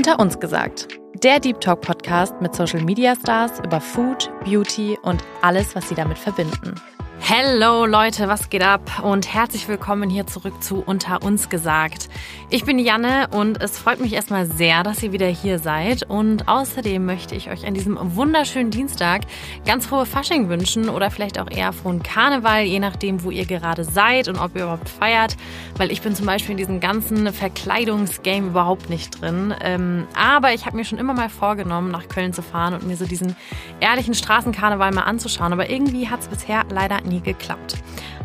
Unter uns gesagt. Der Deep Talk Podcast mit Social Media Stars über Food, Beauty und alles, was sie damit verbinden. Hello Leute, was geht ab und herzlich willkommen hier zurück zu Unter uns gesagt. Ich bin Janne und es freut mich erstmal sehr, dass ihr wieder hier seid und außerdem möchte ich euch an diesem wunderschönen Dienstag ganz frohe Fasching wünschen oder vielleicht auch eher frohen Karneval, je nachdem, wo ihr gerade seid und ob ihr überhaupt feiert, weil ich bin zum Beispiel in diesem ganzen Verkleidungsgame überhaupt nicht drin. Ähm, aber ich habe mir schon immer mal vorgenommen, nach Köln zu fahren und mir so diesen ehrlichen Straßenkarneval mal anzuschauen, aber irgendwie hat es bisher leider nie geklappt.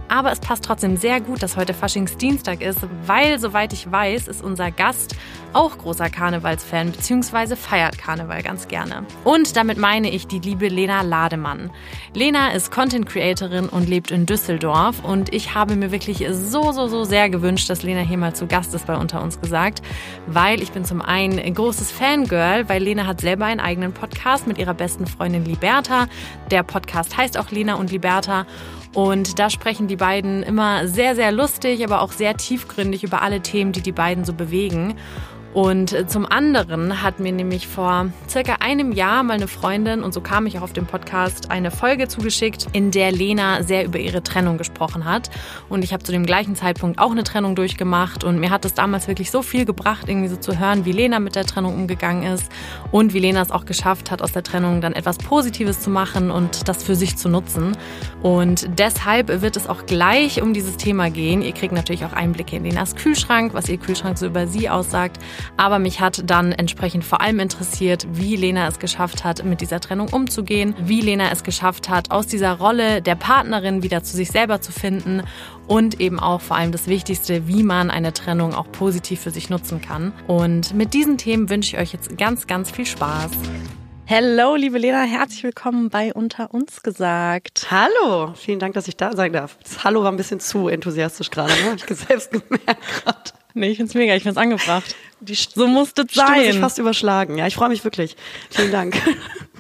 Aber es passt trotzdem sehr gut, dass heute Faschingsdienstag ist, weil, soweit ich weiß, ist unser Gast auch großer Karnevalsfan bzw. feiert Karneval ganz gerne. Und damit meine ich die liebe Lena Lademann. Lena ist Content Creatorin und lebt in Düsseldorf und ich habe mir wirklich so, so, so sehr gewünscht, dass Lena hier mal zu Gast ist bei Unter uns gesagt, weil ich bin zum einen ein großes Fangirl, weil Lena hat selber einen eigenen Podcast mit ihrer besten Freundin Liberta. Der Podcast heißt auch Lena und Liberta und da sprechen die beiden immer sehr, sehr lustig, aber auch sehr tiefgründig über alle Themen, die die beiden so bewegen. Und zum anderen hat mir nämlich vor circa einem Jahr mal eine Freundin, und so kam ich auch auf den Podcast, eine Folge zugeschickt, in der Lena sehr über ihre Trennung gesprochen hat. Und ich habe zu dem gleichen Zeitpunkt auch eine Trennung durchgemacht. Und mir hat es damals wirklich so viel gebracht, irgendwie so zu hören, wie Lena mit der Trennung umgegangen ist und wie Lena es auch geschafft hat, aus der Trennung dann etwas Positives zu machen und das für sich zu nutzen. Und deshalb wird es auch gleich um dieses Thema gehen. Ihr kriegt natürlich auch Einblicke in Lenas Kühlschrank, was ihr Kühlschrank so über sie aussagt. Aber mich hat dann entsprechend vor allem interessiert, wie Lena es geschafft hat, mit dieser Trennung umzugehen, wie Lena es geschafft hat, aus dieser Rolle der Partnerin wieder zu sich selber zu finden und eben auch vor allem das Wichtigste, wie man eine Trennung auch positiv für sich nutzen kann. Und mit diesen Themen wünsche ich euch jetzt ganz, ganz viel Spaß. Hello, liebe Lena, herzlich willkommen bei Unter uns gesagt. Hallo, vielen Dank, dass ich da sein darf. Das Hallo war ein bisschen zu enthusiastisch gerade, ne? Habe ich selbst gemerkt gerade. Nee, ich find's mega, ich find's angebracht. Die, so musste es sein. Sich fast überschlagen. Ja, ich freue mich wirklich. Vielen Dank.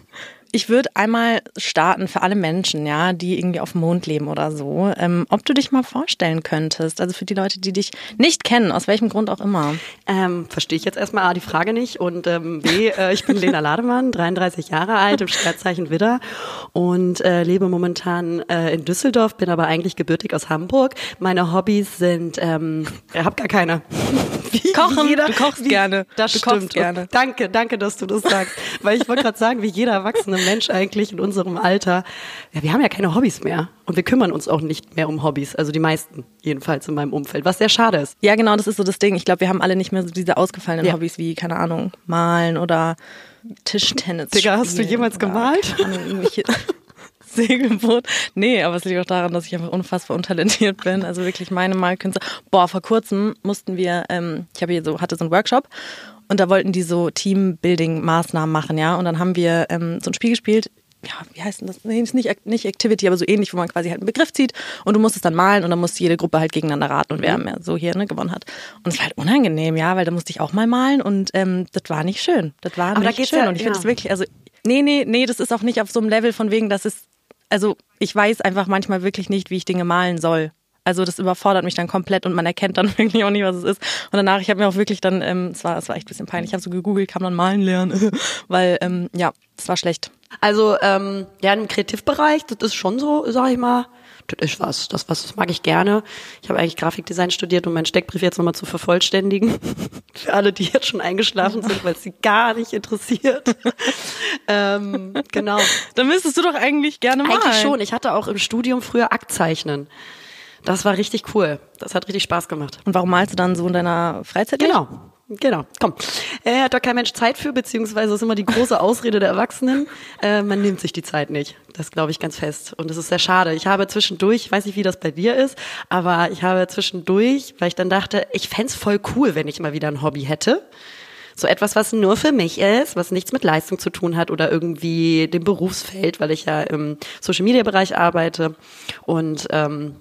Ich würde einmal starten für alle Menschen, ja, die irgendwie auf dem Mond leben oder so, ähm, ob du dich mal vorstellen könntest, also für die Leute, die dich nicht kennen, aus welchem Grund auch immer. Ähm, Verstehe ich jetzt erstmal A, die Frage nicht und ähm, B, äh, ich bin Lena Lademann, 33 Jahre alt, im Sternzeichen Widder und äh, lebe momentan äh, in Düsseldorf, bin aber eigentlich gebürtig aus Hamburg. Meine Hobbys sind, ähm, ich habe gar keine. Wie Kochen, jeder, du kochst wie, gerne. Das du stimmt. gerne. danke, danke, dass du das sagst, weil ich wollte gerade sagen, wie jeder Erwachsene Mensch eigentlich in unserem Alter, ja, wir haben ja keine Hobbys mehr und wir kümmern uns auch nicht mehr um Hobbys, also die meisten jedenfalls in meinem Umfeld, was sehr schade ist. Ja, genau, das ist so das Ding. Ich glaube, wir haben alle nicht mehr so diese ausgefallenen ja. Hobbys wie, keine Ahnung, malen oder Tischtennis. Digga, hast du jemals gemalt? Segelboot. Nee, aber es liegt auch daran, dass ich einfach unfassbar untalentiert bin. Also wirklich meine Malkünste. Boah, vor kurzem mussten wir, ähm, ich habe hier so, hatte so einen Workshop und da wollten die so Teambuilding-Maßnahmen machen, ja. Und dann haben wir ähm, so ein Spiel gespielt. Ja, wie heißt denn das? Nee, ist nicht, nicht Activity, aber so ähnlich, wo man quasi halt einen Begriff zieht und du musst es dann malen und dann muss jede Gruppe halt gegeneinander raten und wer mhm. mehr so hier ne, gewonnen hat. Und es war halt unangenehm, ja, weil da musste ich auch mal malen und ähm, das war nicht schön. Das war aber nicht schön. Ja, und ich finde es wirklich, also Nee, nee, nee, das ist auch nicht auf so einem Level von wegen, dass es, also ich weiß einfach manchmal wirklich nicht, wie ich Dinge malen soll. Also das überfordert mich dann komplett und man erkennt dann wirklich auch nicht, was es ist. Und danach, ich habe mir auch wirklich dann, ähm, es war, es war echt ein bisschen peinlich, ich habe so gegoogelt, kann man malen lernen, weil ähm, ja, es war schlecht. Also ähm, ja, im Kreativbereich, das ist schon so, sag ich mal, das ist was, das was, das mag ich gerne. Ich habe eigentlich Grafikdesign studiert, um meinen Steckbrief jetzt nochmal zu vervollständigen. Für alle, die jetzt schon eingeschlafen sind, weil es sie gar nicht interessiert. ähm, genau. Dann müsstest du doch eigentlich gerne malen. Eigentlich schon. Ich hatte auch im Studium früher Aktzeichnen. Das war richtig cool. Das hat richtig Spaß gemacht. Und warum malst du dann so in deiner Freizeit? Genau. Genau, komm. Äh, hat doch kein Mensch Zeit für, beziehungsweise ist immer die große Ausrede der Erwachsenen. Äh, man nimmt sich die Zeit nicht. Das glaube ich ganz fest. Und das ist sehr schade. Ich habe zwischendurch, ich weiß nicht, wie das bei dir ist, aber ich habe zwischendurch, weil ich dann dachte, ich fände voll cool, wenn ich mal wieder ein Hobby hätte. So etwas, was nur für mich ist, was nichts mit Leistung zu tun hat oder irgendwie dem Berufsfeld, weil ich ja im Social-Media-Bereich arbeite. Und ähm,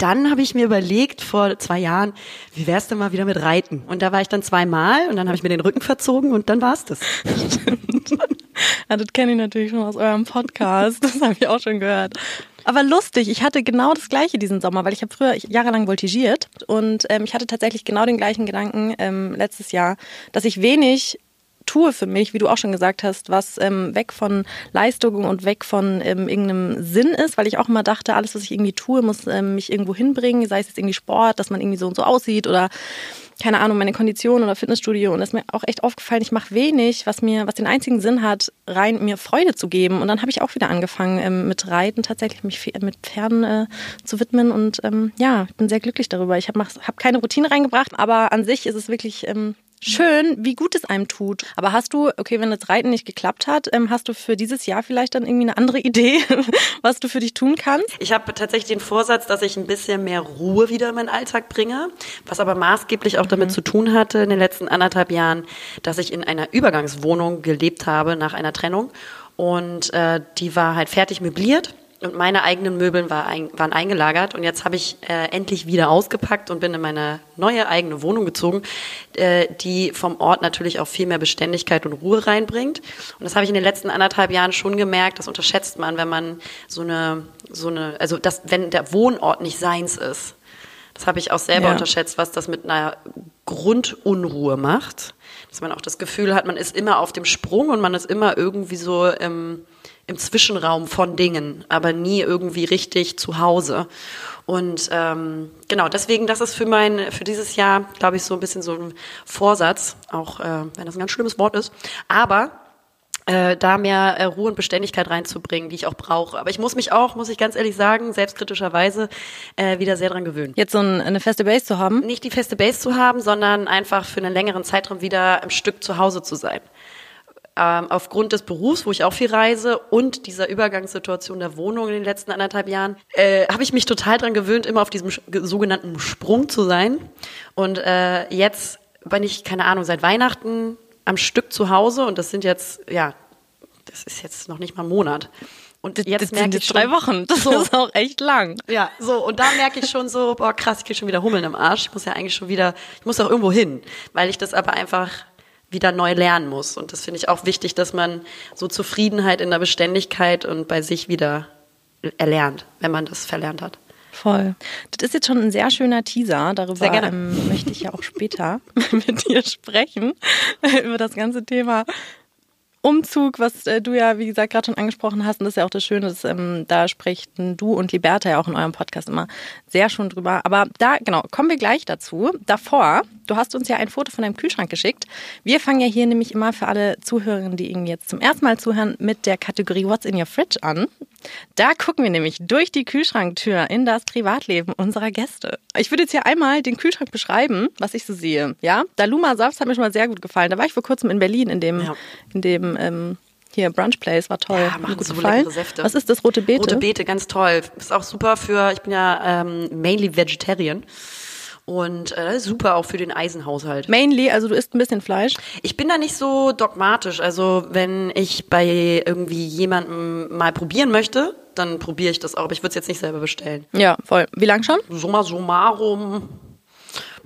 dann habe ich mir überlegt, vor zwei Jahren, wie wär's denn mal wieder mit Reiten? Und da war ich dann zweimal und dann habe ich mir den Rücken verzogen und dann war's das. ja, das kenne ich natürlich schon aus eurem Podcast. Das habe ich auch schon gehört. Aber lustig, ich hatte genau das gleiche diesen Sommer, weil ich habe früher jahrelang voltigiert und ähm, ich hatte tatsächlich genau den gleichen Gedanken ähm, letztes Jahr, dass ich wenig tue für mich, wie du auch schon gesagt hast, was ähm, weg von Leistung und weg von ähm, irgendeinem Sinn ist, weil ich auch immer dachte, alles, was ich irgendwie tue, muss ähm, mich irgendwo hinbringen, sei es jetzt irgendwie Sport, dass man irgendwie so und so aussieht oder keine Ahnung, meine Kondition oder Fitnessstudio. Und das ist mir auch echt aufgefallen, ich mache wenig, was mir, was den einzigen Sinn hat, rein mir Freude zu geben. Und dann habe ich auch wieder angefangen, ähm, mit Reiten tatsächlich mich mit Pferden äh, zu widmen. Und ähm, ja, ich bin sehr glücklich darüber. Ich habe hab keine Routine reingebracht, aber an sich ist es wirklich ähm, schön, wie gut es einem tut. Aber hast du, okay, wenn das Reiten nicht geklappt hat, ähm, hast du für dieses Jahr vielleicht dann irgendwie eine andere Idee, was du für dich tun kannst? Ich habe tatsächlich den Vorsatz, dass ich ein bisschen mehr Ruhe wieder in meinen Alltag bringe, was aber maßgeblich auch damit mhm. zu tun hatte in den letzten anderthalb Jahren, dass ich in einer Übergangswohnung gelebt habe nach einer Trennung und äh, die war halt fertig möbliert und meine eigenen Möbeln war ein, waren eingelagert und jetzt habe ich äh, endlich wieder ausgepackt und bin in meine neue eigene Wohnung gezogen, äh, die vom Ort natürlich auch viel mehr Beständigkeit und Ruhe reinbringt. Und das habe ich in den letzten anderthalb Jahren schon gemerkt, das unterschätzt man, wenn man so eine, so eine, also das, wenn der Wohnort nicht seins ist. Das habe ich auch selber ja. unterschätzt, was das mit einer Grundunruhe macht. Dass man auch das Gefühl hat, man ist immer auf dem Sprung und man ist immer irgendwie so im, im Zwischenraum von Dingen, aber nie irgendwie richtig zu Hause. Und ähm, genau, deswegen, das ist für mein, für dieses Jahr, glaube ich, so ein bisschen so ein Vorsatz, auch äh, wenn das ein ganz schlimmes Wort ist. Aber äh, da mehr äh, Ruhe und Beständigkeit reinzubringen, die ich auch brauche. Aber ich muss mich auch, muss ich ganz ehrlich sagen, selbstkritischerweise äh, wieder sehr dran gewöhnen. Jetzt so ein, eine feste Base zu haben? Nicht die feste Base zu haben, sondern einfach für einen längeren Zeitraum wieder im Stück zu Hause zu sein ähm, aufgrund des Berufs, wo ich auch viel reise und dieser Übergangssituation der Wohnung in den letzten anderthalb Jahren, äh, habe ich mich total dran gewöhnt, immer auf diesem sogenannten Sprung zu sein. Und äh, jetzt bin ich, keine Ahnung, seit Weihnachten am Stück zu Hause und das sind jetzt, ja, das ist jetzt noch nicht mal ein Monat. Und jetzt das merke ich schon, drei Wochen. Das so, ist auch echt lang. Ja, so und da merke ich schon so, boah krass, ich kriege schon wieder Hummeln im Arsch. Ich muss ja eigentlich schon wieder, ich muss auch irgendwo hin, weil ich das aber einfach wieder neu lernen muss. Und das finde ich auch wichtig, dass man so Zufriedenheit in der Beständigkeit und bei sich wieder erlernt, wenn man das verlernt hat. Voll. Das ist jetzt schon ein sehr schöner Teaser. Darüber ähm, möchte ich ja auch später mit dir sprechen, über das ganze Thema Umzug, was äh, du ja, wie gesagt, gerade schon angesprochen hast, und das ist ja auch das Schöne, dass, ähm, da sprechen du und Liberta ja auch in eurem Podcast immer sehr schon drüber. Aber da, genau, kommen wir gleich dazu. Davor, du hast uns ja ein Foto von deinem Kühlschrank geschickt. Wir fangen ja hier nämlich immer für alle Zuhörerinnen, die irgendwie jetzt zum ersten Mal zuhören, mit der Kategorie What's in your fridge an. Da gucken wir nämlich durch die Kühlschranktür in das Privatleben unserer Gäste. Ich würde jetzt hier einmal den Kühlschrank beschreiben, was ich so sehe. Ja, Daluma Saft hat mir schon mal sehr gut gefallen. Da war ich vor kurzem in Berlin in dem, ja. in dem ähm, hier Brunch Place war toll. Ja, machen gut so gefallen. leckere Säfte. Was ist das rote Beete? Rote Beete, ganz toll. Ist auch super für. Ich bin ja ähm, mainly Vegetarian. Und äh, super auch für den Eisenhaushalt. Mainly, also du isst ein bisschen Fleisch? Ich bin da nicht so dogmatisch. Also wenn ich bei irgendwie jemandem mal probieren möchte, dann probiere ich das auch. Aber ich würde es jetzt nicht selber bestellen. Ja, voll. Wie lang schon? Summa summarum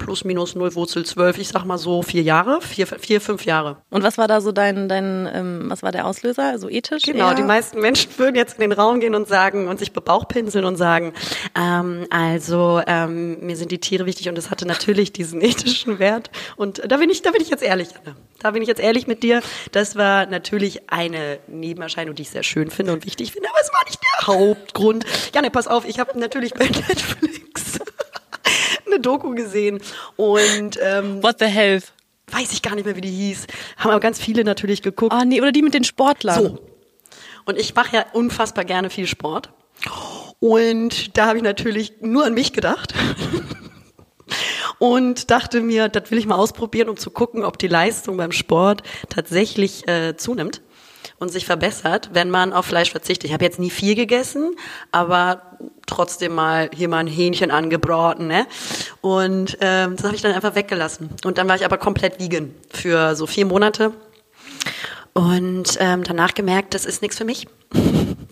plus minus null Wurzel zwölf, ich sag mal so vier Jahre, vier, vier fünf Jahre. Und was war da so dein, dein ähm, was war der Auslöser? Also ethisch? Genau, eher? die meisten Menschen würden jetzt in den Raum gehen und sagen und sich bebauchpinseln und sagen, ähm, also ähm, mir sind die Tiere wichtig und es hatte natürlich diesen ethischen Wert. Und da bin ich, da bin ich jetzt ehrlich, Anna. Da bin ich jetzt ehrlich mit dir. Das war natürlich eine Nebenerscheinung, die ich sehr schön finde und wichtig finde, aber es war nicht der Hauptgrund. Janne, pass auf, ich habe natürlich bei Netflix eine Doku gesehen und ähm, What the Health? Weiß ich gar nicht mehr, wie die hieß. Haben aber ganz viele natürlich geguckt. Ah, nee, oder die mit den Sportlern. So. Und ich mache ja unfassbar gerne viel Sport. Und da habe ich natürlich nur an mich gedacht. und dachte mir, das will ich mal ausprobieren, um zu gucken, ob die Leistung beim Sport tatsächlich äh, zunimmt und sich verbessert, wenn man auf Fleisch verzichtet. Ich habe jetzt nie viel gegessen, aber trotzdem mal hier mal ein Hähnchen angebraten, ne? Und ähm, das habe ich dann einfach weggelassen. Und dann war ich aber komplett vegan für so vier Monate. Und ähm, danach gemerkt, das ist nichts für mich.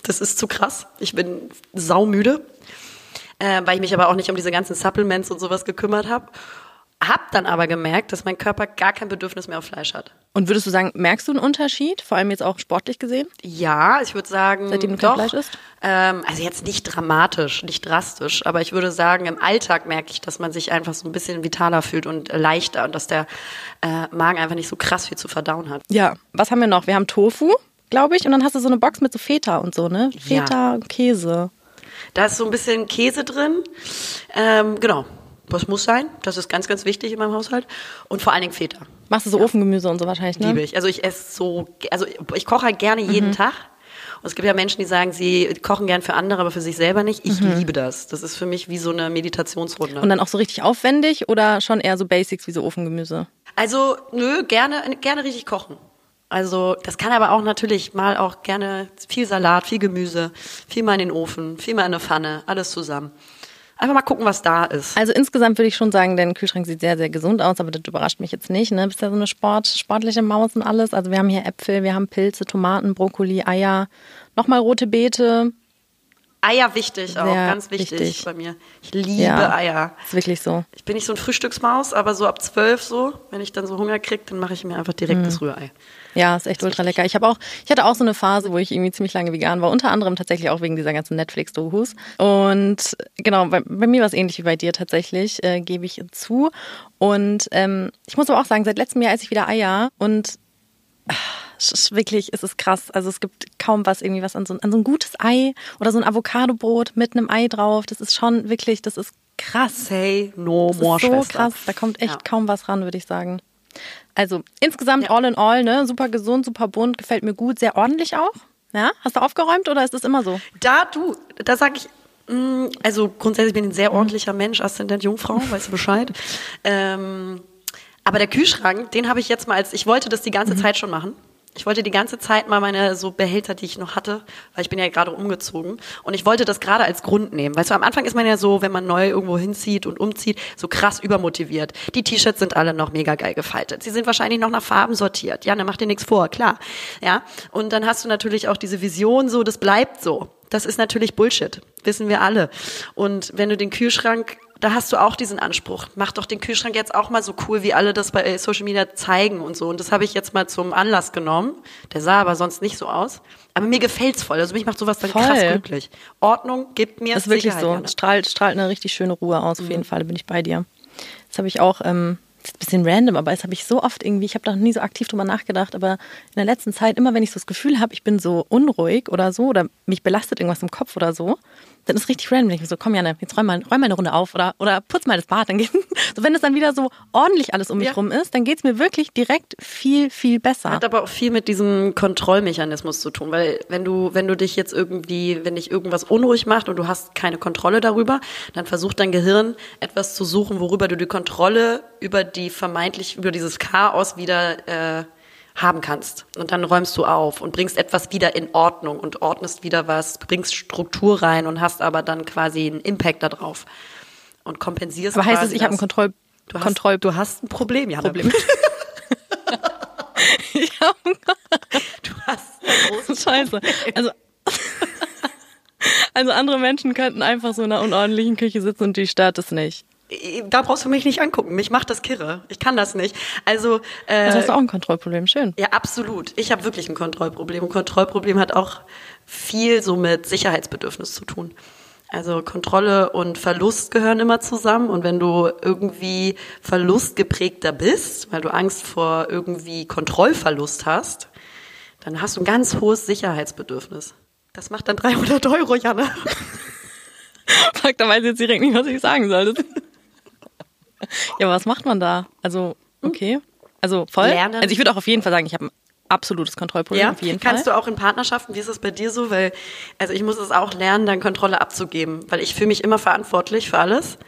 Das ist zu krass. Ich bin saumüde, äh, weil ich mich aber auch nicht um diese ganzen Supplements und sowas gekümmert habe. Hab dann aber gemerkt, dass mein Körper gar kein Bedürfnis mehr auf Fleisch hat. Und würdest du sagen, merkst du einen Unterschied, vor allem jetzt auch sportlich gesehen? Ja, ich würde sagen, Seitdem du doch. kein Fleisch isst? Ähm, also jetzt nicht dramatisch, nicht drastisch, aber ich würde sagen, im Alltag merke ich, dass man sich einfach so ein bisschen vitaler fühlt und äh, leichter und dass der äh, Magen einfach nicht so krass viel zu verdauen hat. Ja. Was haben wir noch? Wir haben Tofu, glaube ich, und dann hast du so eine Box mit so Feta und so, ne? Feta und Käse. Da ist so ein bisschen Käse drin. Ähm, genau. Das muss sein. Das ist ganz, ganz wichtig in meinem Haushalt. Und vor allen Dingen Feta. Machst du so Ofengemüse und so wahrscheinlich, ne? Liebe ich. Also ich esse so, also ich koche halt gerne jeden Mhm. Tag. Und es gibt ja Menschen, die sagen, sie kochen gern für andere, aber für sich selber nicht. Ich liebe das. Das ist für mich wie so eine Meditationsrunde. Mhm. Und dann auch so richtig aufwendig oder schon eher so Basics wie so Ofengemüse? Also, nö, gerne, gerne richtig kochen. Also, das kann aber auch natürlich mal auch gerne viel Salat, viel Gemüse, viel mal in den Ofen, viel mal in eine Pfanne, alles zusammen. Einfach mal gucken, was da ist. Also insgesamt würde ich schon sagen, dein Kühlschrank sieht sehr, sehr gesund aus, aber das überrascht mich jetzt nicht. Ne? Bist ja so eine Sport, sportliche Maus und alles. Also wir haben hier Äpfel, wir haben Pilze, Tomaten, Brokkoli, Eier, nochmal rote Beete. Eier wichtig auch, Sehr ganz wichtig, wichtig. bei mir. Ich liebe Ja. Eier. Ist wirklich so. Ich bin nicht so ein Frühstücksmaus, aber so ab zwölf so, wenn ich dann so Hunger kriege, dann mache ich mir einfach direkt das Rührei. Ja, ist echt ultra lecker. Ich habe auch, ich hatte auch so eine Phase, wo ich irgendwie ziemlich lange vegan war, unter anderem tatsächlich auch wegen dieser ganzen Netflix-Dokus. Und genau, bei, bei mir war es ähnlich wie bei dir tatsächlich, äh, gebe ich zu. Und ähm, ich muss aber auch sagen, seit letztem Jahr esse ich wieder Eier und es ist wirklich, es ist krass. Also es gibt kaum was irgendwie was an so, an so ein gutes Ei oder so ein Avocadobrot mit einem Ei drauf. Das ist schon wirklich, das ist krass. Say no Das more, ist so Schwester. krass, da kommt echt Ja. kaum was ran, würde ich sagen. Also insgesamt Ja. all in all, ne, super gesund, super bunt, gefällt mir gut, sehr ordentlich auch. Ja, hast du aufgeräumt oder ist das immer so? Da du, da sag ich, mh, also grundsätzlich bin ich ein sehr ordentlicher Mensch, Aszendent Jungfrau, weißt du Bescheid. ähm, aber der Kühlschrank, den habe ich jetzt mal als, ich wollte das die ganze Zeit schon machen. Ich wollte die ganze Zeit mal meine so Behälter, die ich noch hatte, weil ich bin ja gerade umgezogen und ich wollte das gerade als Grund nehmen. Weißt du, am Anfang ist man ja so, wenn man neu irgendwo hinzieht und umzieht, so krass übermotiviert. Die T-Shirts sind alle noch mega geil gefaltet. Sie sind wahrscheinlich noch nach Farben sortiert. Ja, dann mach dir nichts vor, klar. Ja, und dann hast du natürlich auch diese Vision so, das bleibt so. Das ist natürlich Bullshit, wissen wir alle. Und wenn du den Kühlschrank, da hast du auch diesen Anspruch. Mach doch den Kühlschrank jetzt auch mal so cool, wie alle das bei Social Media zeigen und so. Und das habe ich jetzt mal zum Anlass genommen. Der sah aber sonst nicht so aus. Aber mir gefällt's voll. Also mich macht sowas dann Voll. krass glücklich. Ordnung gibt mir Das ist wirklich Sicherheit, so. Jana. Strahlt, strahlt eine richtig schöne Ruhe aus, auf jeden Fall, da bin ich bei dir. Das habe ich auch, ähm, das ist ein bisschen random, aber das habe ich so oft irgendwie, ich habe da noch nie so aktiv drüber nachgedacht, aber in der letzten Zeit, immer wenn ich so das Gefühl habe, ich bin so unruhig oder so, oder mich belastet irgendwas im Kopf oder so, dann ist richtig random. Ich bin so, komm Janne, jetzt räum mal, räum mal eine Runde auf oder, oder putz mal das Bad. Dann geht, so, wenn es dann wieder so ordentlich alles um mich Ja. rum ist, dann geht's mir wirklich direkt viel, viel besser. Hat aber auch viel mit diesem Kontrollmechanismus zu tun, weil wenn du, wenn du dich jetzt irgendwie, wenn dich irgendwas unruhig macht und du hast keine Kontrolle darüber, dann versucht dein Gehirn etwas zu suchen, worüber du die Kontrolle über die vermeintlich, über dieses Chaos wieder äh, haben kannst. Und dann räumst du auf und bringst etwas wieder in Ordnung und ordnest wieder was, bringst Struktur rein und hast aber dann quasi einen Impact darauf und kompensierst. aber heißt es, ich habe ein. Kontroll... du hast, Kontroll du hast ein Problem, ja. Problem. ich hab Du hast ein großes Scheiße. Also, also andere Menschen könnten einfach so in einer unordentlichen Küche sitzen und die stört es nicht. Da brauchst du mich nicht angucken. Mich macht das kirre. Ich kann das nicht. Also, äh, Also hast du auch ein Kontrollproblem. Schön. ja, absolut. Ich habe wirklich ein Kontrollproblem. Und Kontrollproblem hat auch viel so mit Sicherheitsbedürfnis zu tun. Also Kontrolle und Verlust gehören immer zusammen. Und wenn du irgendwie verlustgeprägter bist, weil du Angst vor irgendwie Kontrollverlust hast, dann hast du ein ganz hohes Sicherheitsbedürfnis. Das macht dann 300 Euro, Janne. Fuck, da weiß jetzt direkt nicht, was ich sagen soll. Ja, aber was macht man da? Also, okay. Also voll. Lernen. Also ich würde auch auf jeden Fall sagen, ich habe ein absolutes Kontrollproblem. Ja, auf jeden kannst Fall. du auch in Partnerschaften, wie ist es bei dir so? Weil, also ich muss es auch lernen, dann Kontrolle abzugeben, weil ich fühle mich immer verantwortlich für alles.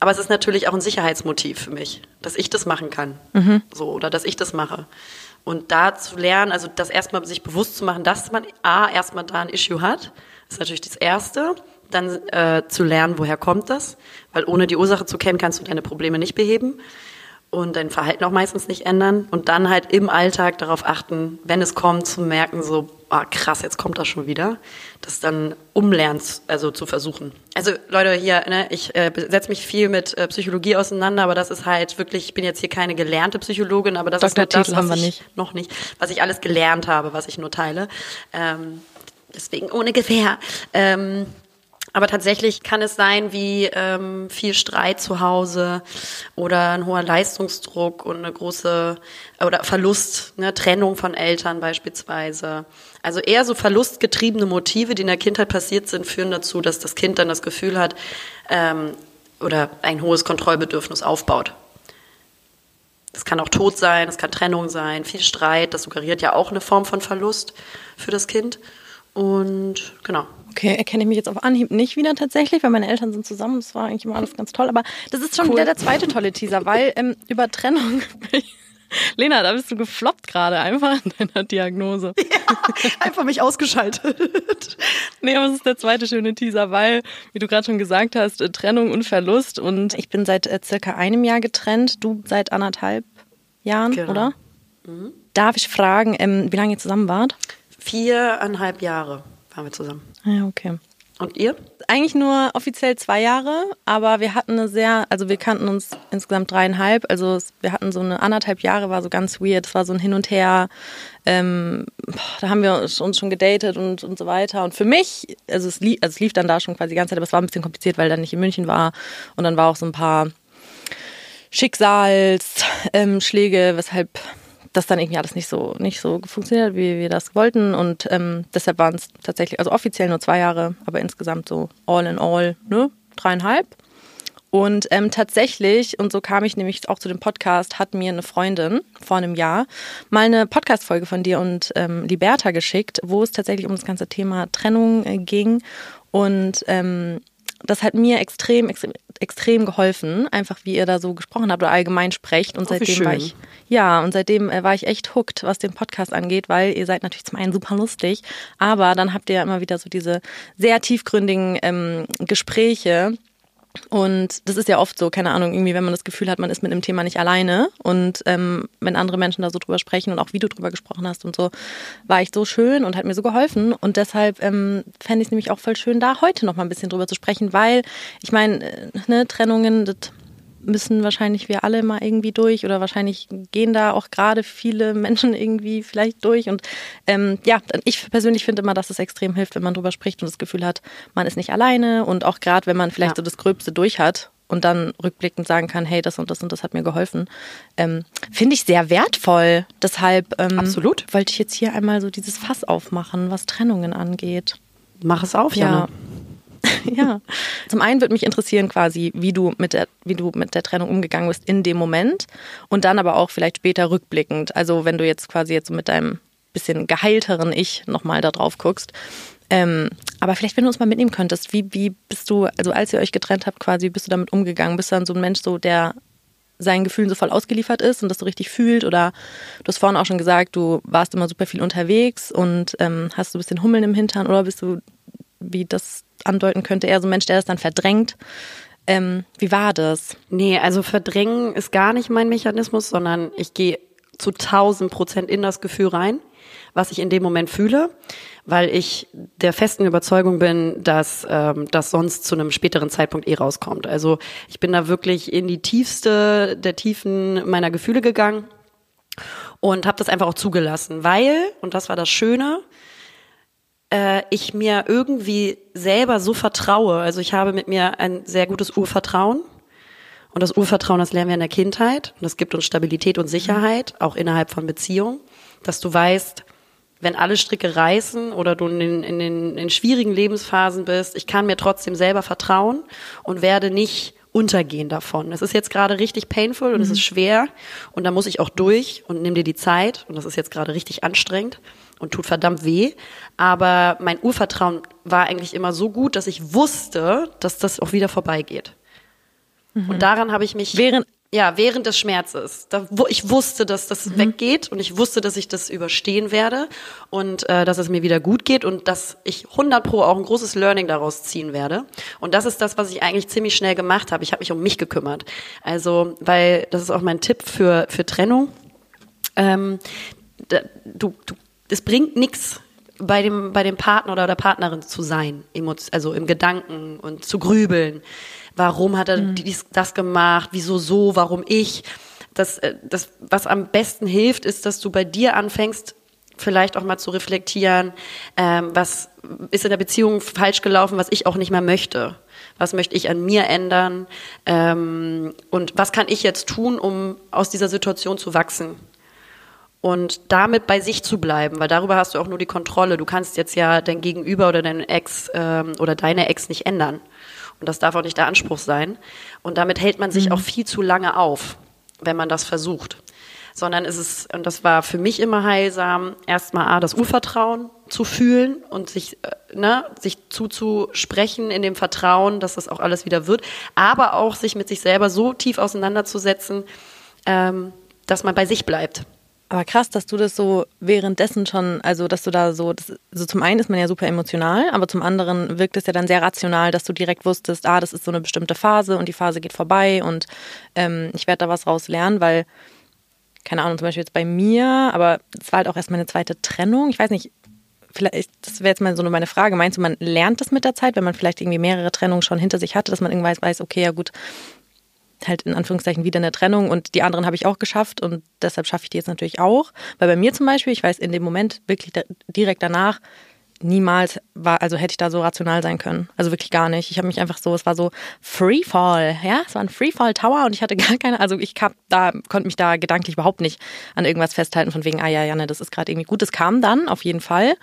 Aber es ist natürlich auch ein Sicherheitsmotiv für mich, dass ich das machen kann. Mhm. So, oder dass ich das mache. Und da zu lernen, also das erstmal sich bewusst zu machen, dass man A, erstmal da ein Issue hat, ist natürlich das Erste. Dann äh, zu lernen, woher kommt das? Weil ohne die Ursache zu kennen, kannst du deine Probleme nicht beheben und dein Verhalten auch meistens nicht ändern und dann halt im Alltag darauf achten, wenn es kommt, zu merken, so, oh krass, jetzt kommt das schon wieder, das dann umlernst, also zu versuchen. Also Leute, hier, ne, ich äh, setze mich viel mit äh, Psychologie auseinander, aber das ist halt wirklich, ich bin jetzt hier keine gelernte Psychologin, aber das Dr. ist das, was ich nicht. noch nicht, was ich alles gelernt habe, was ich nur teile. Ähm, deswegen ohne Gewehr. Ähm, aber tatsächlich kann es sein wie ähm, viel Streit zu Hause oder ein hoher Leistungsdruck und eine große oder Verlust, ne, Trennung von Eltern beispielsweise. Also eher so verlustgetriebene Motive, die in der Kindheit passiert sind, führen dazu, dass das Kind dann das Gefühl hat ähm, oder ein hohes Kontrollbedürfnis aufbaut. Es kann auch Tod sein, es kann Trennung sein, viel Streit. Das suggeriert ja auch eine Form von Verlust für das Kind. Und genau. Okay, erkenne ich mich jetzt auf Anhieb nicht wieder tatsächlich, weil meine Eltern sind zusammen. Das war eigentlich immer alles ganz toll. Aber das ist schon Cool. wieder der zweite tolle Teaser, weil ähm, über Trennung. Lena, da bist du gefloppt gerade einfach in deiner Diagnose. Einfach mich ausgeschaltet. Nee, aber es ist der zweite schöne Teaser, weil, wie du gerade schon gesagt hast, äh, Trennung und Verlust. Und ich bin seit äh, circa einem Jahr getrennt, du seit anderthalb Jahren, Genau. oder? Darf ich fragen, ähm, wie lange ihr zusammen wart? Viereinhalb Jahre waren wir zusammen. Ah Ja, okay. Und ihr? Eigentlich nur offiziell zwei Jahre, aber wir hatten eine sehr, also wir kannten uns insgesamt dreieinhalb, also wir hatten so eine anderthalb Jahre, war so ganz weird, es war so ein Hin und Her, ähm, da haben wir uns schon gedatet und, und so weiter und für mich, also es, lief, also es lief dann da schon quasi die ganze Zeit, aber es war ein bisschen kompliziert, weil er nicht in München war und dann war auch so ein paar Schicksalsschläge, ähm, Schläge, weshalb das dann irgendwie alles nicht so nicht so funktioniert, wie wir das wollten. Und ähm, deshalb waren es tatsächlich, also offiziell nur zwei Jahre, aber insgesamt so all in all, ne, dreieinhalb. Und ähm, tatsächlich, und so kam ich nämlich auch zu dem Podcast, hat mir eine Freundin vor einem Jahr mal eine Podcast-Folge von dir und ähm, Liberta geschickt, wo es tatsächlich um das ganze Thema Trennung äh, ging. Und ähm, das hat mir extrem, extrem, extrem geholfen, einfach wie ihr da so gesprochen habt oder allgemein sprecht. Und Oh, seitdem war ich, ja, und seitdem äh, war ich echt hooked, was den Podcast angeht, weil ihr seid natürlich zum einen super lustig, aber dann habt ihr ja immer wieder so diese sehr tiefgründigen ähm, Gespräche. Und das ist ja oft so, keine Ahnung, irgendwie, wenn man das Gefühl hat, man ist mit einem Thema nicht alleine. Und ähm, wenn andere Menschen da so drüber sprechen und auch wie du drüber gesprochen hast und so, war echt so schön und hat mir so geholfen. Und deshalb ähm, fände ich es nämlich auch voll schön, da heute noch mal ein bisschen drüber zu sprechen, weil ich meine, äh, ne, Trennungen, das müssen wahrscheinlich wir alle mal irgendwie durch oder wahrscheinlich gehen da auch gerade viele Menschen irgendwie vielleicht durch. Und ähm, ja, ich persönlich finde immer, dass es extrem hilft, wenn man drüber spricht und das Gefühl hat, man ist nicht alleine und auch gerade, wenn man vielleicht Ja. so das Gröbste durch hat und dann rückblickend sagen kann, hey, das und das und das hat mir geholfen, ähm, finde ich sehr wertvoll. Deshalb ähm, Absolut. wollte ich jetzt hier einmal so dieses Fass aufmachen, was Trennungen angeht. Mach es auf, Ja. ja. Zum einen würde mich interessieren, quasi, wie du mit der, wie du mit der Trennung umgegangen bist in dem Moment und dann aber auch vielleicht später rückblickend. Also wenn du jetzt quasi jetzt mit deinem bisschen geheilteren Ich nochmal da drauf guckst. Ähm, aber vielleicht, wenn du uns mal mitnehmen könntest, wie, wie bist du, also als ihr euch getrennt habt, quasi, wie bist du damit umgegangen? Bist du dann so ein Mensch, so der seinen Gefühlen so voll ausgeliefert ist und das so richtig fühlt? Oder du hast vorhin auch schon gesagt, du warst immer super viel unterwegs und ähm, hast so ein bisschen Hummeln im Hintern oder bist du, wie das andeuten könnte, eher so ein Mensch, der das dann verdrängt? Ähm, wie war das? Nee, also verdrängen ist gar nicht mein Mechanismus, sondern ich gehe zu 1000 Prozent in das Gefühl rein, was ich in dem Moment fühle, weil ich der festen Überzeugung bin, dass ähm, das sonst zu einem späteren Zeitpunkt eh rauskommt. Also ich bin da wirklich in die tiefste der Tiefen meiner Gefühle gegangen und habe das einfach auch zugelassen, weil, und das war das Schöne, äh, ich mir irgendwie selber so vertraue. Also ich habe mit mir ein sehr gutes Urvertrauen. Und das Urvertrauen, das lernen wir in der Kindheit. Und das gibt uns Stabilität und Sicherheit, auch innerhalb von Beziehungen. Dass du weißt, wenn alle Stricke reißen oder du in den, in den in schwierigen Lebensphasen bist, ich kann mir trotzdem selber vertrauen und werde nicht untergehen davon. Es ist jetzt gerade richtig painful und es ist schwer und da muss ich auch durch und nimm dir die Zeit und das ist jetzt gerade richtig anstrengend und tut verdammt weh. Aber mein Urvertrauen war eigentlich immer so gut, dass ich wusste, dass das auch wieder vorbeigeht. Und daran habe ich mich Während- ja während des Schmerzes, da, wo ich wusste, dass das weggeht und ich wusste, dass ich das überstehen werde und äh, dass es mir wieder gut geht und dass ich 100 pro auch ein großes Learning daraus ziehen werde. Und das ist das, was ich eigentlich ziemlich schnell gemacht habe. Ich habe mich um mich gekümmert. Also, weil das ist auch mein Tipp für für Trennung. Ähm, da, du, du, es bringt nichts bei dem, bei dem Partner oder der Partnerin zu sein, also im Gedanken und zu grübeln. Warum hat er mhm. dies, das gemacht? Wieso so? Warum ich? Das, äh, das, was am besten hilft, ist, dass du bei dir anfängst, vielleicht auch mal zu reflektieren, ähm, was ist in der Beziehung falsch gelaufen, was ich auch nicht mehr möchte. Was möchte ich an mir ändern? Ähm, und was kann ich jetzt tun, um aus dieser Situation zu wachsen? Und damit bei sich zu bleiben, weil darüber hast du auch nur die Kontrolle. Du kannst jetzt ja dein Gegenüber oder deinen Ex ähm, oder deine Ex nicht ändern. Und das darf auch nicht der Anspruch sein. Und damit hält man sich mhm. auch viel zu lange auf, wenn man das versucht sondern es ist, und das war für mich immer heilsam, erstmal A, das Urvertrauen zu fühlen und sich, äh, ne, sich zuzusprechen in dem Vertrauen, dass das auch alles wieder wird, aber auch sich mit sich selber so tief auseinanderzusetzen, ähm, dass man bei sich bleibt. Aber krass, dass du das so währenddessen schon, also dass du da so, das, also zum einen ist man ja super emotional, aber zum anderen wirkt es ja dann sehr rational, dass du direkt wusstest, ah, das ist so eine bestimmte Phase und die Phase geht vorbei und ähm, ich werde da was raus lernen, weil keine Ahnung, zum Beispiel jetzt bei mir, aber es war halt auch erst meine zweite Trennung. Ich weiß nicht, vielleicht, das wäre jetzt mal so meine Frage. Meinst du, man lernt das mit der Zeit, wenn man vielleicht irgendwie mehrere Trennungen schon hinter sich hatte, dass man irgendwann weiß, okay, ja gut, halt in Anführungszeichen wieder eine Trennung und die anderen habe ich auch geschafft und deshalb schaffe ich die jetzt natürlich auch. Weil bei mir zum Beispiel, ich weiß in dem Moment wirklich direkt danach, niemals war, also hätte ich da so rational sein können. Also wirklich gar nicht. Ich habe mich einfach so, es war so Freefall, ja, es war ein Freefall Tower und ich hatte gar keine, also ich hab da, konnte mich da gedanklich überhaupt nicht an irgendwas festhalten von wegen, ah ja, Janne, das ist gerade irgendwie gut. Es kam dann auf jeden Fall.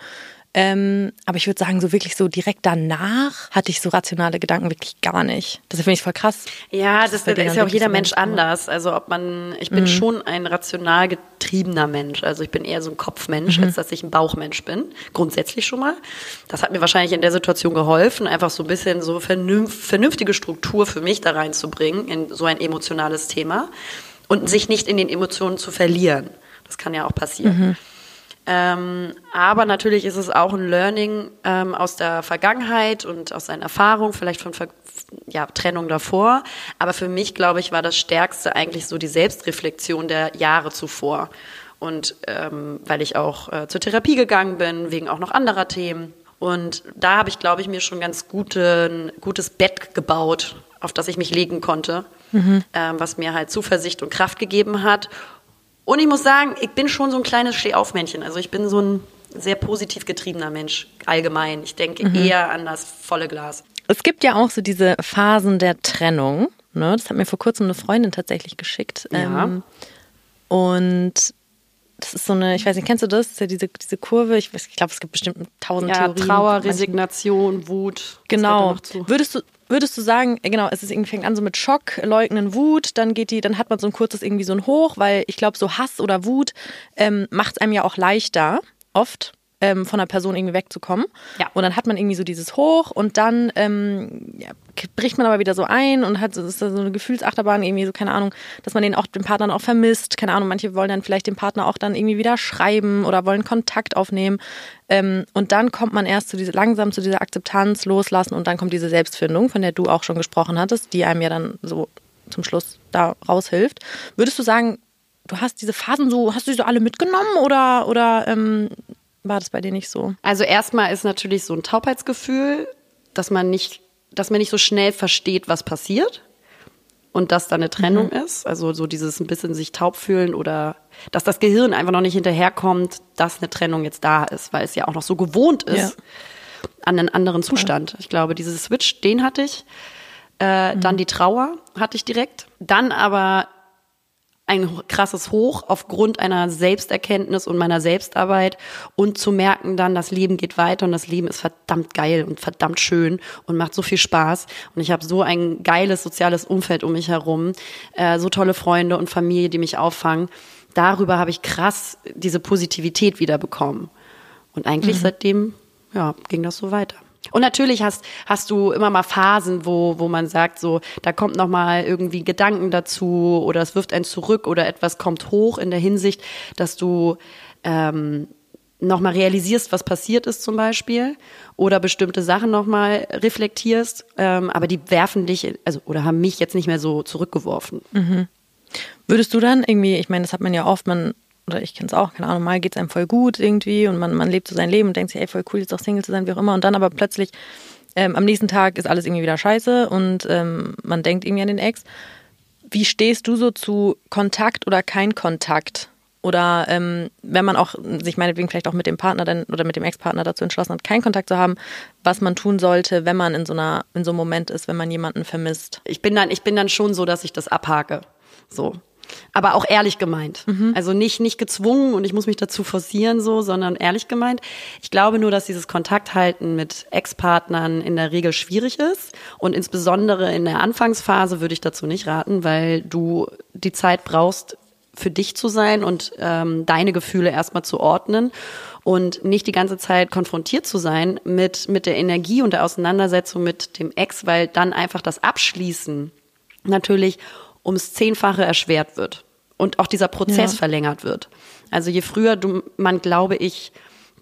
Ähm, aber ich würde sagen, so wirklich so direkt danach hatte ich so rationale Gedanken wirklich gar nicht. Das finde ich voll krass. Ja, das, das ist ja auch jeder Mensch anders. Also ob man, ich bin mhm. schon ein rational getriebener Mensch. Also ich bin eher so ein Kopfmensch, mhm. als dass ich ein Bauchmensch bin. Grundsätzlich schon mal. Das hat mir wahrscheinlich in der Situation geholfen, einfach so ein bisschen so vernünftige Struktur für mich da reinzubringen in so ein emotionales Thema und sich nicht in den Emotionen zu verlieren. Das kann ja auch passieren. Mhm. Ähm, aber natürlich ist es auch ein Learning ähm, aus der Vergangenheit und aus seinen Erfahrungen, vielleicht von Ver ja, Trennung davor. Aber für mich, glaube ich, war das Stärkste eigentlich so die Selbstreflexion der Jahre zuvor. Und ähm, weil ich auch äh, zur Therapie gegangen bin, wegen auch noch anderer Themen. Und da habe ich, glaube ich, mir schon ganz gute, ein gutes Bett gebaut, auf das ich mich legen konnte, mhm. ähm, was mir halt Zuversicht und Kraft gegeben hat. Und ich muss sagen, ich bin schon so ein kleines Stehaufmännchen. Also ich bin so ein sehr positiv getriebener Mensch allgemein. Ich denke mhm. eher an das volle Glas. Es gibt ja auch so diese Phasen der Trennung. Ne? Das hat mir vor kurzem eine Freundin tatsächlich geschickt. Ja. Ähm, und das ist so eine, ich weiß nicht, kennst du das? das ist ja diese, diese Kurve. Ich, ich glaube, es gibt bestimmt tausend ja, Theorien. Trauer, Resignation, Wut. Genau. Würdest du, Würdest du sagen, genau, es ist irgendwie fängt an so mit Schock, Leugnen, Wut, dann geht die, dann hat man so ein kurzes irgendwie so ein Hoch, weil ich glaube, so Hass oder Wut ähm, macht es einem ja auch leichter, oft ähm, von einer Person irgendwie wegzukommen. Ja. Und dann hat man irgendwie so dieses Hoch und dann ähm, ja, bricht man aber wieder so ein und hat ist da so eine Gefühlsachterbahn, irgendwie so, keine Ahnung, dass man den auch den Partner auch vermisst. Keine Ahnung, manche wollen dann vielleicht den Partner auch dann irgendwie wieder schreiben oder wollen Kontakt aufnehmen. Ähm, und dann kommt man erst zu diese, langsam zu dieser Akzeptanz, loslassen und dann kommt diese Selbstfindung, von der du auch schon gesprochen hattest, die einem ja dann so zum Schluss da raushilft. Würdest du sagen, du hast diese Phasen so, hast du die so alle mitgenommen oder, oder ähm, war das bei dir nicht so? Also erstmal ist natürlich so ein Taubheitsgefühl, dass man nicht, dass man nicht so schnell versteht, was passiert und dass da eine Trennung mhm. ist. Also so dieses ein bisschen sich taub fühlen oder dass das Gehirn einfach noch nicht hinterherkommt, dass eine Trennung jetzt da ist, weil es ja auch noch so gewohnt ist ja. an einen anderen Zustand. Ja. Ich glaube, dieses Switch, den hatte ich. Äh, mhm. Dann die Trauer hatte ich direkt. Dann aber ein krasses Hoch aufgrund einer Selbsterkenntnis und meiner Selbstarbeit und zu merken dann, das Leben geht weiter und das Leben ist verdammt geil und verdammt schön und macht so viel Spaß und ich habe so ein geiles soziales Umfeld um mich herum, äh, so tolle Freunde und Familie, die mich auffangen. Darüber habe ich krass diese Positivität wiederbekommen und eigentlich mhm. seitdem ja ging das so weiter. Und natürlich hast, hast du immer mal Phasen, wo, wo man sagt, so, da kommt noch mal irgendwie Gedanken dazu oder es wirft einen zurück oder etwas kommt hoch in der Hinsicht, dass du ähm, noch mal realisierst, was passiert ist zum Beispiel oder bestimmte Sachen noch mal reflektierst. Ähm, aber die werfen dich, also oder haben mich jetzt nicht mehr so zurückgeworfen. Mhm. Würdest du dann irgendwie, ich meine, das hat man ja oft, man oder ich kenne es auch, keine Ahnung, mal geht es einem voll gut irgendwie und man, man lebt so sein Leben und denkt sich, ey, voll cool, jetzt auch Single zu sein, wie auch immer. Und dann aber plötzlich ähm, am nächsten Tag ist alles irgendwie wieder scheiße und ähm, man denkt irgendwie an den Ex. Wie stehst du so zu Kontakt oder kein Kontakt? Oder ähm, wenn man auch sich meinetwegen vielleicht auch mit dem Partner dann, oder mit dem Ex-Partner dazu entschlossen hat, keinen Kontakt zu haben, was man tun sollte, wenn man in so einer, in so einem Moment ist, wenn man jemanden vermisst. Ich bin dann, ich bin dann schon so, dass ich das abhake. So aber auch ehrlich gemeint. Mhm. Also nicht, nicht gezwungen und ich muss mich dazu forcieren so, sondern ehrlich gemeint. Ich glaube nur, dass dieses Kontakthalten mit Ex-Partnern in der Regel schwierig ist und insbesondere in der Anfangsphase würde ich dazu nicht raten, weil du die Zeit brauchst, für dich zu sein und ähm, deine Gefühle erstmal zu ordnen und nicht die ganze Zeit konfrontiert zu sein mit, mit der Energie und der Auseinandersetzung mit dem Ex, weil dann einfach das Abschließen natürlich ums Zehnfache erschwert wird und auch dieser Prozess ja. verlängert wird. Also je früher du, man, glaube ich,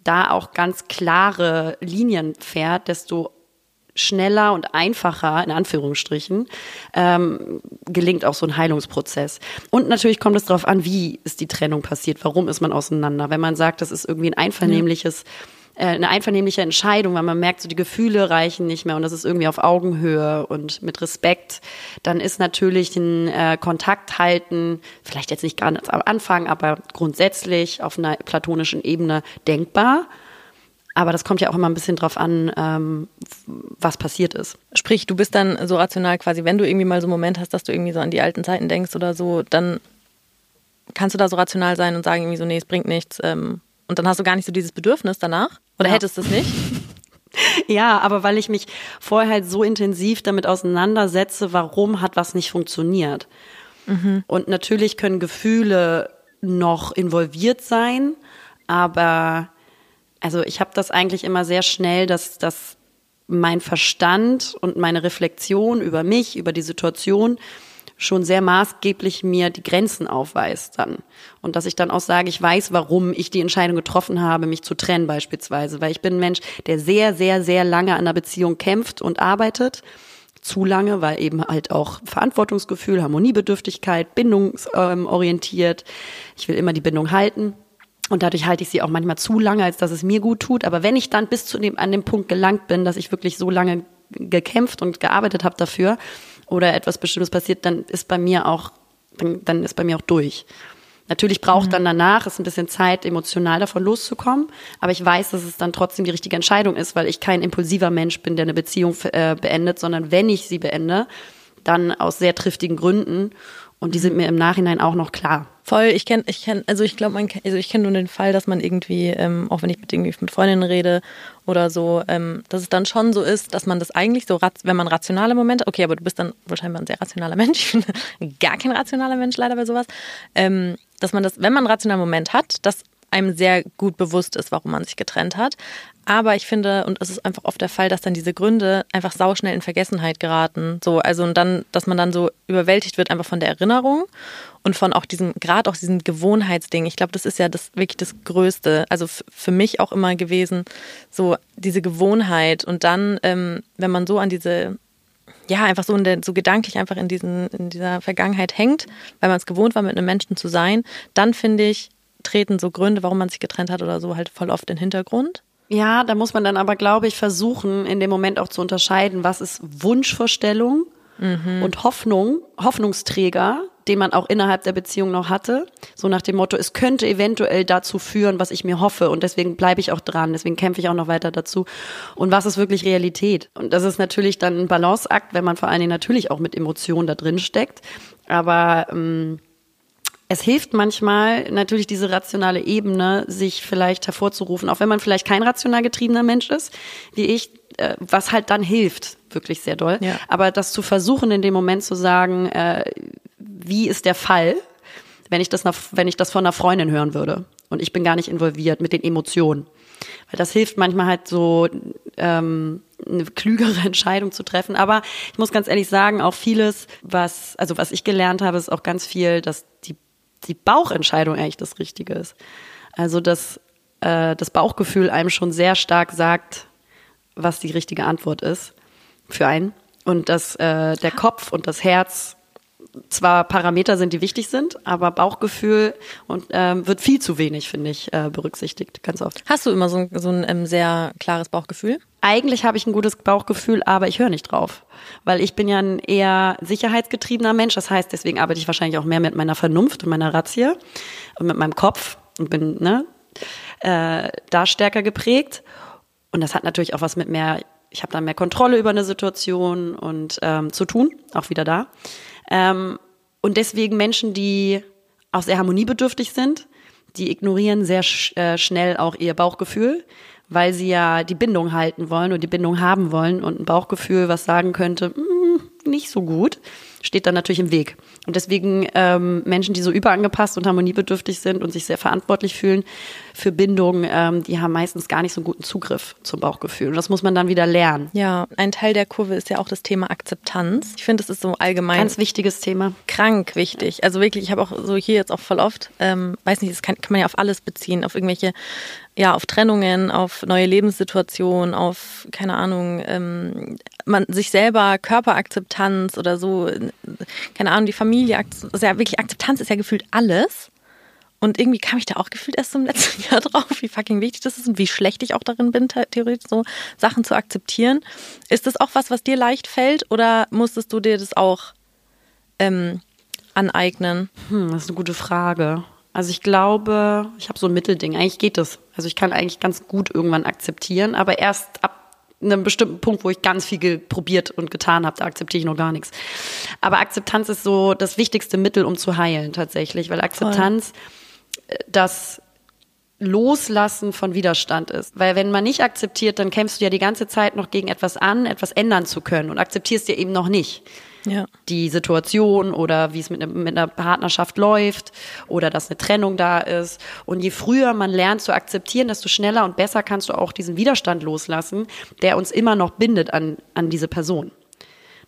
da auch ganz klare Linien fährt, desto schneller und einfacher, in Anführungsstrichen, ähm, gelingt auch so ein Heilungsprozess. Und natürlich kommt es darauf an, wie ist die Trennung passiert, warum ist man auseinander. Wenn man sagt, das ist irgendwie ein einvernehmliches ja eine einvernehmliche Entscheidung, weil man merkt, so die Gefühle reichen nicht mehr und das ist irgendwie auf Augenhöhe und mit Respekt, dann ist natürlich ein äh, Kontakt halten, vielleicht jetzt nicht ganz am Anfang, aber grundsätzlich auf einer platonischen Ebene denkbar. Aber das kommt ja auch immer ein bisschen drauf an, ähm, was passiert ist. Sprich, du bist dann so rational quasi, wenn du irgendwie mal so einen Moment hast, dass du irgendwie so an die alten Zeiten denkst oder so, dann kannst du da so rational sein und sagen irgendwie so, nee, es bringt nichts. Ähm, und dann hast du gar nicht so dieses Bedürfnis danach? Oder ja. hättest du es nicht? Ja, aber weil ich mich vorher halt so intensiv damit auseinandersetze, warum hat was nicht funktioniert. Mhm. Und natürlich können Gefühle noch involviert sein, aber also ich habe das eigentlich immer sehr schnell, dass, dass mein Verstand und meine Reflexion über mich, über die Situation schon sehr maßgeblich mir die Grenzen aufweist dann. Und dass ich dann auch sage, ich weiß, warum ich die Entscheidung getroffen habe, mich zu trennen beispielsweise. Weil ich bin ein Mensch, der sehr, sehr, sehr lange an einer Beziehung kämpft und arbeitet. Zu lange, weil eben halt auch Verantwortungsgefühl, Harmoniebedürftigkeit, bindungsorientiert. Ich will immer die Bindung halten. Und dadurch halte ich sie auch manchmal zu lange, als dass es mir gut tut. Aber wenn ich dann bis zu dem, an dem Punkt gelangt bin, dass ich wirklich so lange gekämpft und gearbeitet habe dafür, oder etwas Bestimmtes passiert, dann ist bei mir auch, dann, dann ist bei mir auch durch. Natürlich braucht mhm. dann danach es ein bisschen Zeit, emotional davon loszukommen, aber ich weiß, dass es dann trotzdem die richtige Entscheidung ist, weil ich kein impulsiver Mensch bin, der eine Beziehung äh, beendet, sondern wenn ich sie beende, dann aus sehr triftigen Gründen und die sind mir im Nachhinein auch noch klar. Voll, ich kenne, ich kenne, also ich glaube, also ich kenne nur den Fall, dass man irgendwie, ähm, auch wenn ich mit irgendwie mit Freundinnen rede oder so, ähm, dass es dann schon so ist, dass man das eigentlich so, wenn man rationale Momente, okay, aber du bist dann wahrscheinlich ein sehr rationaler Mensch, gar kein rationaler Mensch leider bei sowas, ähm, dass man das, wenn man einen rationalen Moment hat, dass einem sehr gut bewusst ist, warum man sich getrennt hat. Aber ich finde, und es ist einfach oft der Fall, dass dann diese Gründe einfach sauschnell in Vergessenheit geraten. So, also und dann, dass man dann so überwältigt wird einfach von der Erinnerung und von auch diesem, gerade auch diesem Gewohnheitsding. Ich glaube, das ist ja das wirklich das Größte. Also für mich auch immer gewesen, so diese Gewohnheit. Und dann, ähm, wenn man so an diese ja, einfach so, der, so gedanklich einfach in, diesen, in dieser Vergangenheit hängt, weil man es gewohnt war, mit einem Menschen zu sein, dann finde ich, treten so Gründe, warum man sich getrennt hat oder so, halt voll oft in den Hintergrund. Ja, da muss man dann aber, glaube ich, versuchen, in dem Moment auch zu unterscheiden, was ist Wunschvorstellung mhm. und Hoffnung, Hoffnungsträger, den man auch innerhalb der Beziehung noch hatte. So nach dem Motto, es könnte eventuell dazu führen, was ich mir hoffe. Und deswegen bleibe ich auch dran, deswegen kämpfe ich auch noch weiter dazu. Und was ist wirklich Realität? Und das ist natürlich dann ein Balanceakt, wenn man vor allen Dingen natürlich auch mit Emotionen da drin steckt. Aber ähm, es hilft manchmal natürlich diese rationale Ebene, sich vielleicht hervorzurufen, auch wenn man vielleicht kein rational getriebener Mensch ist, wie ich, äh, was halt dann hilft, wirklich sehr doll. Ja. Aber das zu versuchen, in dem Moment zu sagen, äh, wie ist der Fall, wenn ich das, wenn ich das von einer Freundin hören würde und ich bin gar nicht involviert mit den Emotionen. Weil das hilft manchmal halt so, ähm, eine klügere Entscheidung zu treffen. Aber ich muss ganz ehrlich sagen, auch vieles, was, also was ich gelernt habe, ist auch ganz viel, dass die die Bauchentscheidung eigentlich das Richtige ist. Also dass äh, das Bauchgefühl einem schon sehr stark sagt, was die richtige Antwort ist für einen. Und dass äh, der Kopf und das Herz zwar Parameter sind, die wichtig sind, aber Bauchgefühl und ähm, wird viel zu wenig, finde ich, äh, berücksichtigt, ganz oft. Hast du immer so, so ein ähm, sehr klares Bauchgefühl? Eigentlich habe ich ein gutes Bauchgefühl, aber ich höre nicht drauf, weil ich bin ja ein eher sicherheitsgetriebener Mensch. Das heißt, deswegen arbeite ich wahrscheinlich auch mehr mit meiner Vernunft und meiner Razie und mit meinem Kopf und bin ne, äh, da stärker geprägt. Und das hat natürlich auch was mit mehr, ich habe dann mehr Kontrolle über eine Situation und ähm, zu tun, auch wieder da. Ähm, und deswegen Menschen, die auch sehr harmoniebedürftig sind, die ignorieren sehr sch äh, schnell auch ihr Bauchgefühl, weil sie ja die Bindung halten wollen und die Bindung haben wollen und ein Bauchgefühl, was sagen könnte, mm, nicht so gut, steht dann natürlich im Weg. Und deswegen ähm, Menschen, die so überangepasst und harmoniebedürftig sind und sich sehr verantwortlich fühlen für Bindung, ähm, die haben meistens gar nicht so einen guten Zugriff zum Bauchgefühl. Und das muss man dann wieder lernen. Ja, ein Teil der Kurve ist ja auch das Thema Akzeptanz. Ich finde, das ist so allgemein. Ganz wichtiges Thema. Krank wichtig. Also wirklich, ich habe auch so hier jetzt auch voll oft, ähm, weiß nicht, das kann, kann man ja auf alles beziehen, auf irgendwelche ja, auf Trennungen, auf neue Lebenssituationen, auf, keine Ahnung, ähm, man sich selber Körperakzeptanz oder so, keine Ahnung, die Familie, also ja wirklich Akzeptanz ist ja gefühlt alles. Und irgendwie kam ich da auch gefühlt erst im letzten Jahr drauf, wie fucking wichtig das ist und wie schlecht ich auch darin bin, theoretisch so Sachen zu akzeptieren. Ist das auch was, was dir leicht fällt oder musstest du dir das auch ähm, aneignen? Hm, das ist eine gute Frage. Also ich glaube, ich habe so ein Mittelding. Eigentlich geht das. Also ich kann eigentlich ganz gut irgendwann akzeptieren, aber erst ab einem bestimmten Punkt, wo ich ganz viel probiert und getan habe, da akzeptiere ich noch gar nichts. Aber Akzeptanz ist so das wichtigste Mittel, um zu heilen tatsächlich, weil Akzeptanz Voll. Äh, das Loslassen von Widerstand ist. Weil wenn man nicht akzeptiert, dann kämpfst du ja die ganze Zeit noch gegen etwas an, etwas ändern zu können und akzeptierst dir eben noch nicht ja. die Situation oder wie es mit, ne, mit einer Partnerschaft läuft oder dass eine Trennung da ist. Und je früher man lernt zu akzeptieren, desto schneller und besser kannst du auch diesen Widerstand loslassen, der uns immer noch bindet an, an diese Person.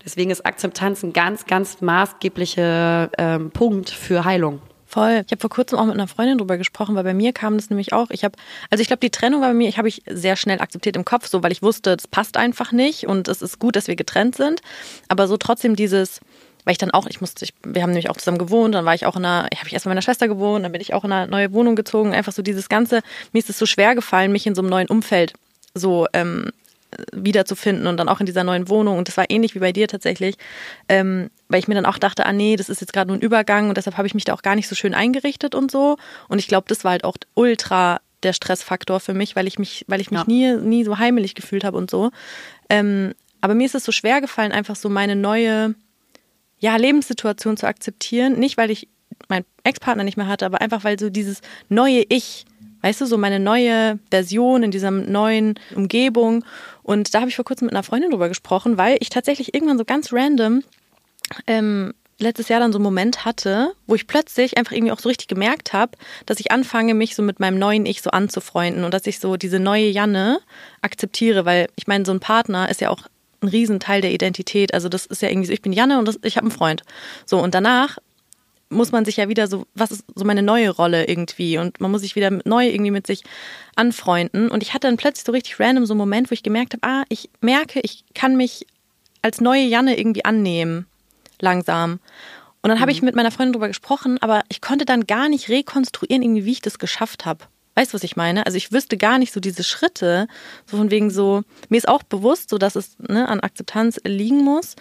Deswegen ist Akzeptanz ein ganz, ganz maßgeblicher ähm, Punkt für Heilung. Voll. Ich habe vor kurzem auch mit einer Freundin drüber gesprochen, weil bei mir kam das nämlich auch. Ich habe, also ich glaube, die Trennung war bei mir, ich habe ich sehr schnell akzeptiert im Kopf, so weil ich wusste, das passt einfach nicht und es ist gut, dass wir getrennt sind. Aber so trotzdem dieses, weil ich dann auch, ich musste, ich, wir haben nämlich auch zusammen gewohnt, dann war ich auch in einer, habe ich erst mit meiner Schwester gewohnt, dann bin ich auch in eine neue Wohnung gezogen. Einfach so dieses Ganze, mir ist es so schwer gefallen, mich in so einem neuen Umfeld so ähm, wiederzufinden und dann auch in dieser neuen Wohnung. Und das war ähnlich wie bei dir tatsächlich, ähm, weil ich mir dann auch dachte, ah nee, das ist jetzt gerade nur ein Übergang und deshalb habe ich mich da auch gar nicht so schön eingerichtet und so. Und ich glaube, das war halt auch ultra der Stressfaktor für mich, weil ich mich, weil ich mich ja. nie, nie so heimelig gefühlt habe und so. Ähm, aber mir ist es so schwer gefallen, einfach so meine neue ja, Lebenssituation zu akzeptieren. Nicht, weil ich meinen Ex-Partner nicht mehr hatte, aber einfach, weil so dieses neue Ich, weißt du, so meine neue Version in dieser neuen Umgebung. Und da habe ich vor kurzem mit einer Freundin drüber gesprochen, weil ich tatsächlich irgendwann so ganz random ähm, letztes Jahr dann so einen Moment hatte, wo ich plötzlich einfach irgendwie auch so richtig gemerkt habe, dass ich anfange, mich so mit meinem neuen Ich so anzufreunden und dass ich so diese neue Janne akzeptiere, weil ich meine, so ein Partner ist ja auch ein Riesenteil der Identität. Also das ist ja irgendwie so, ich bin Janne und das, ich habe einen Freund. So, und danach muss man sich ja wieder so, was ist so meine neue Rolle irgendwie und man muss sich wieder neu irgendwie mit sich anfreunden. Und ich hatte dann plötzlich so richtig random so einen Moment, wo ich gemerkt habe, ah, ich merke, ich kann mich als neue Janne irgendwie annehmen, langsam. Und dann habe ich mhm. mit meiner Freundin darüber gesprochen, aber ich konnte dann gar nicht rekonstruieren, irgendwie, wie ich das geschafft habe. Weißt du, was ich meine? Also ich wüsste gar nicht so diese Schritte, so von wegen so, mir ist auch bewusst, so dass es ne, an Akzeptanz liegen muss.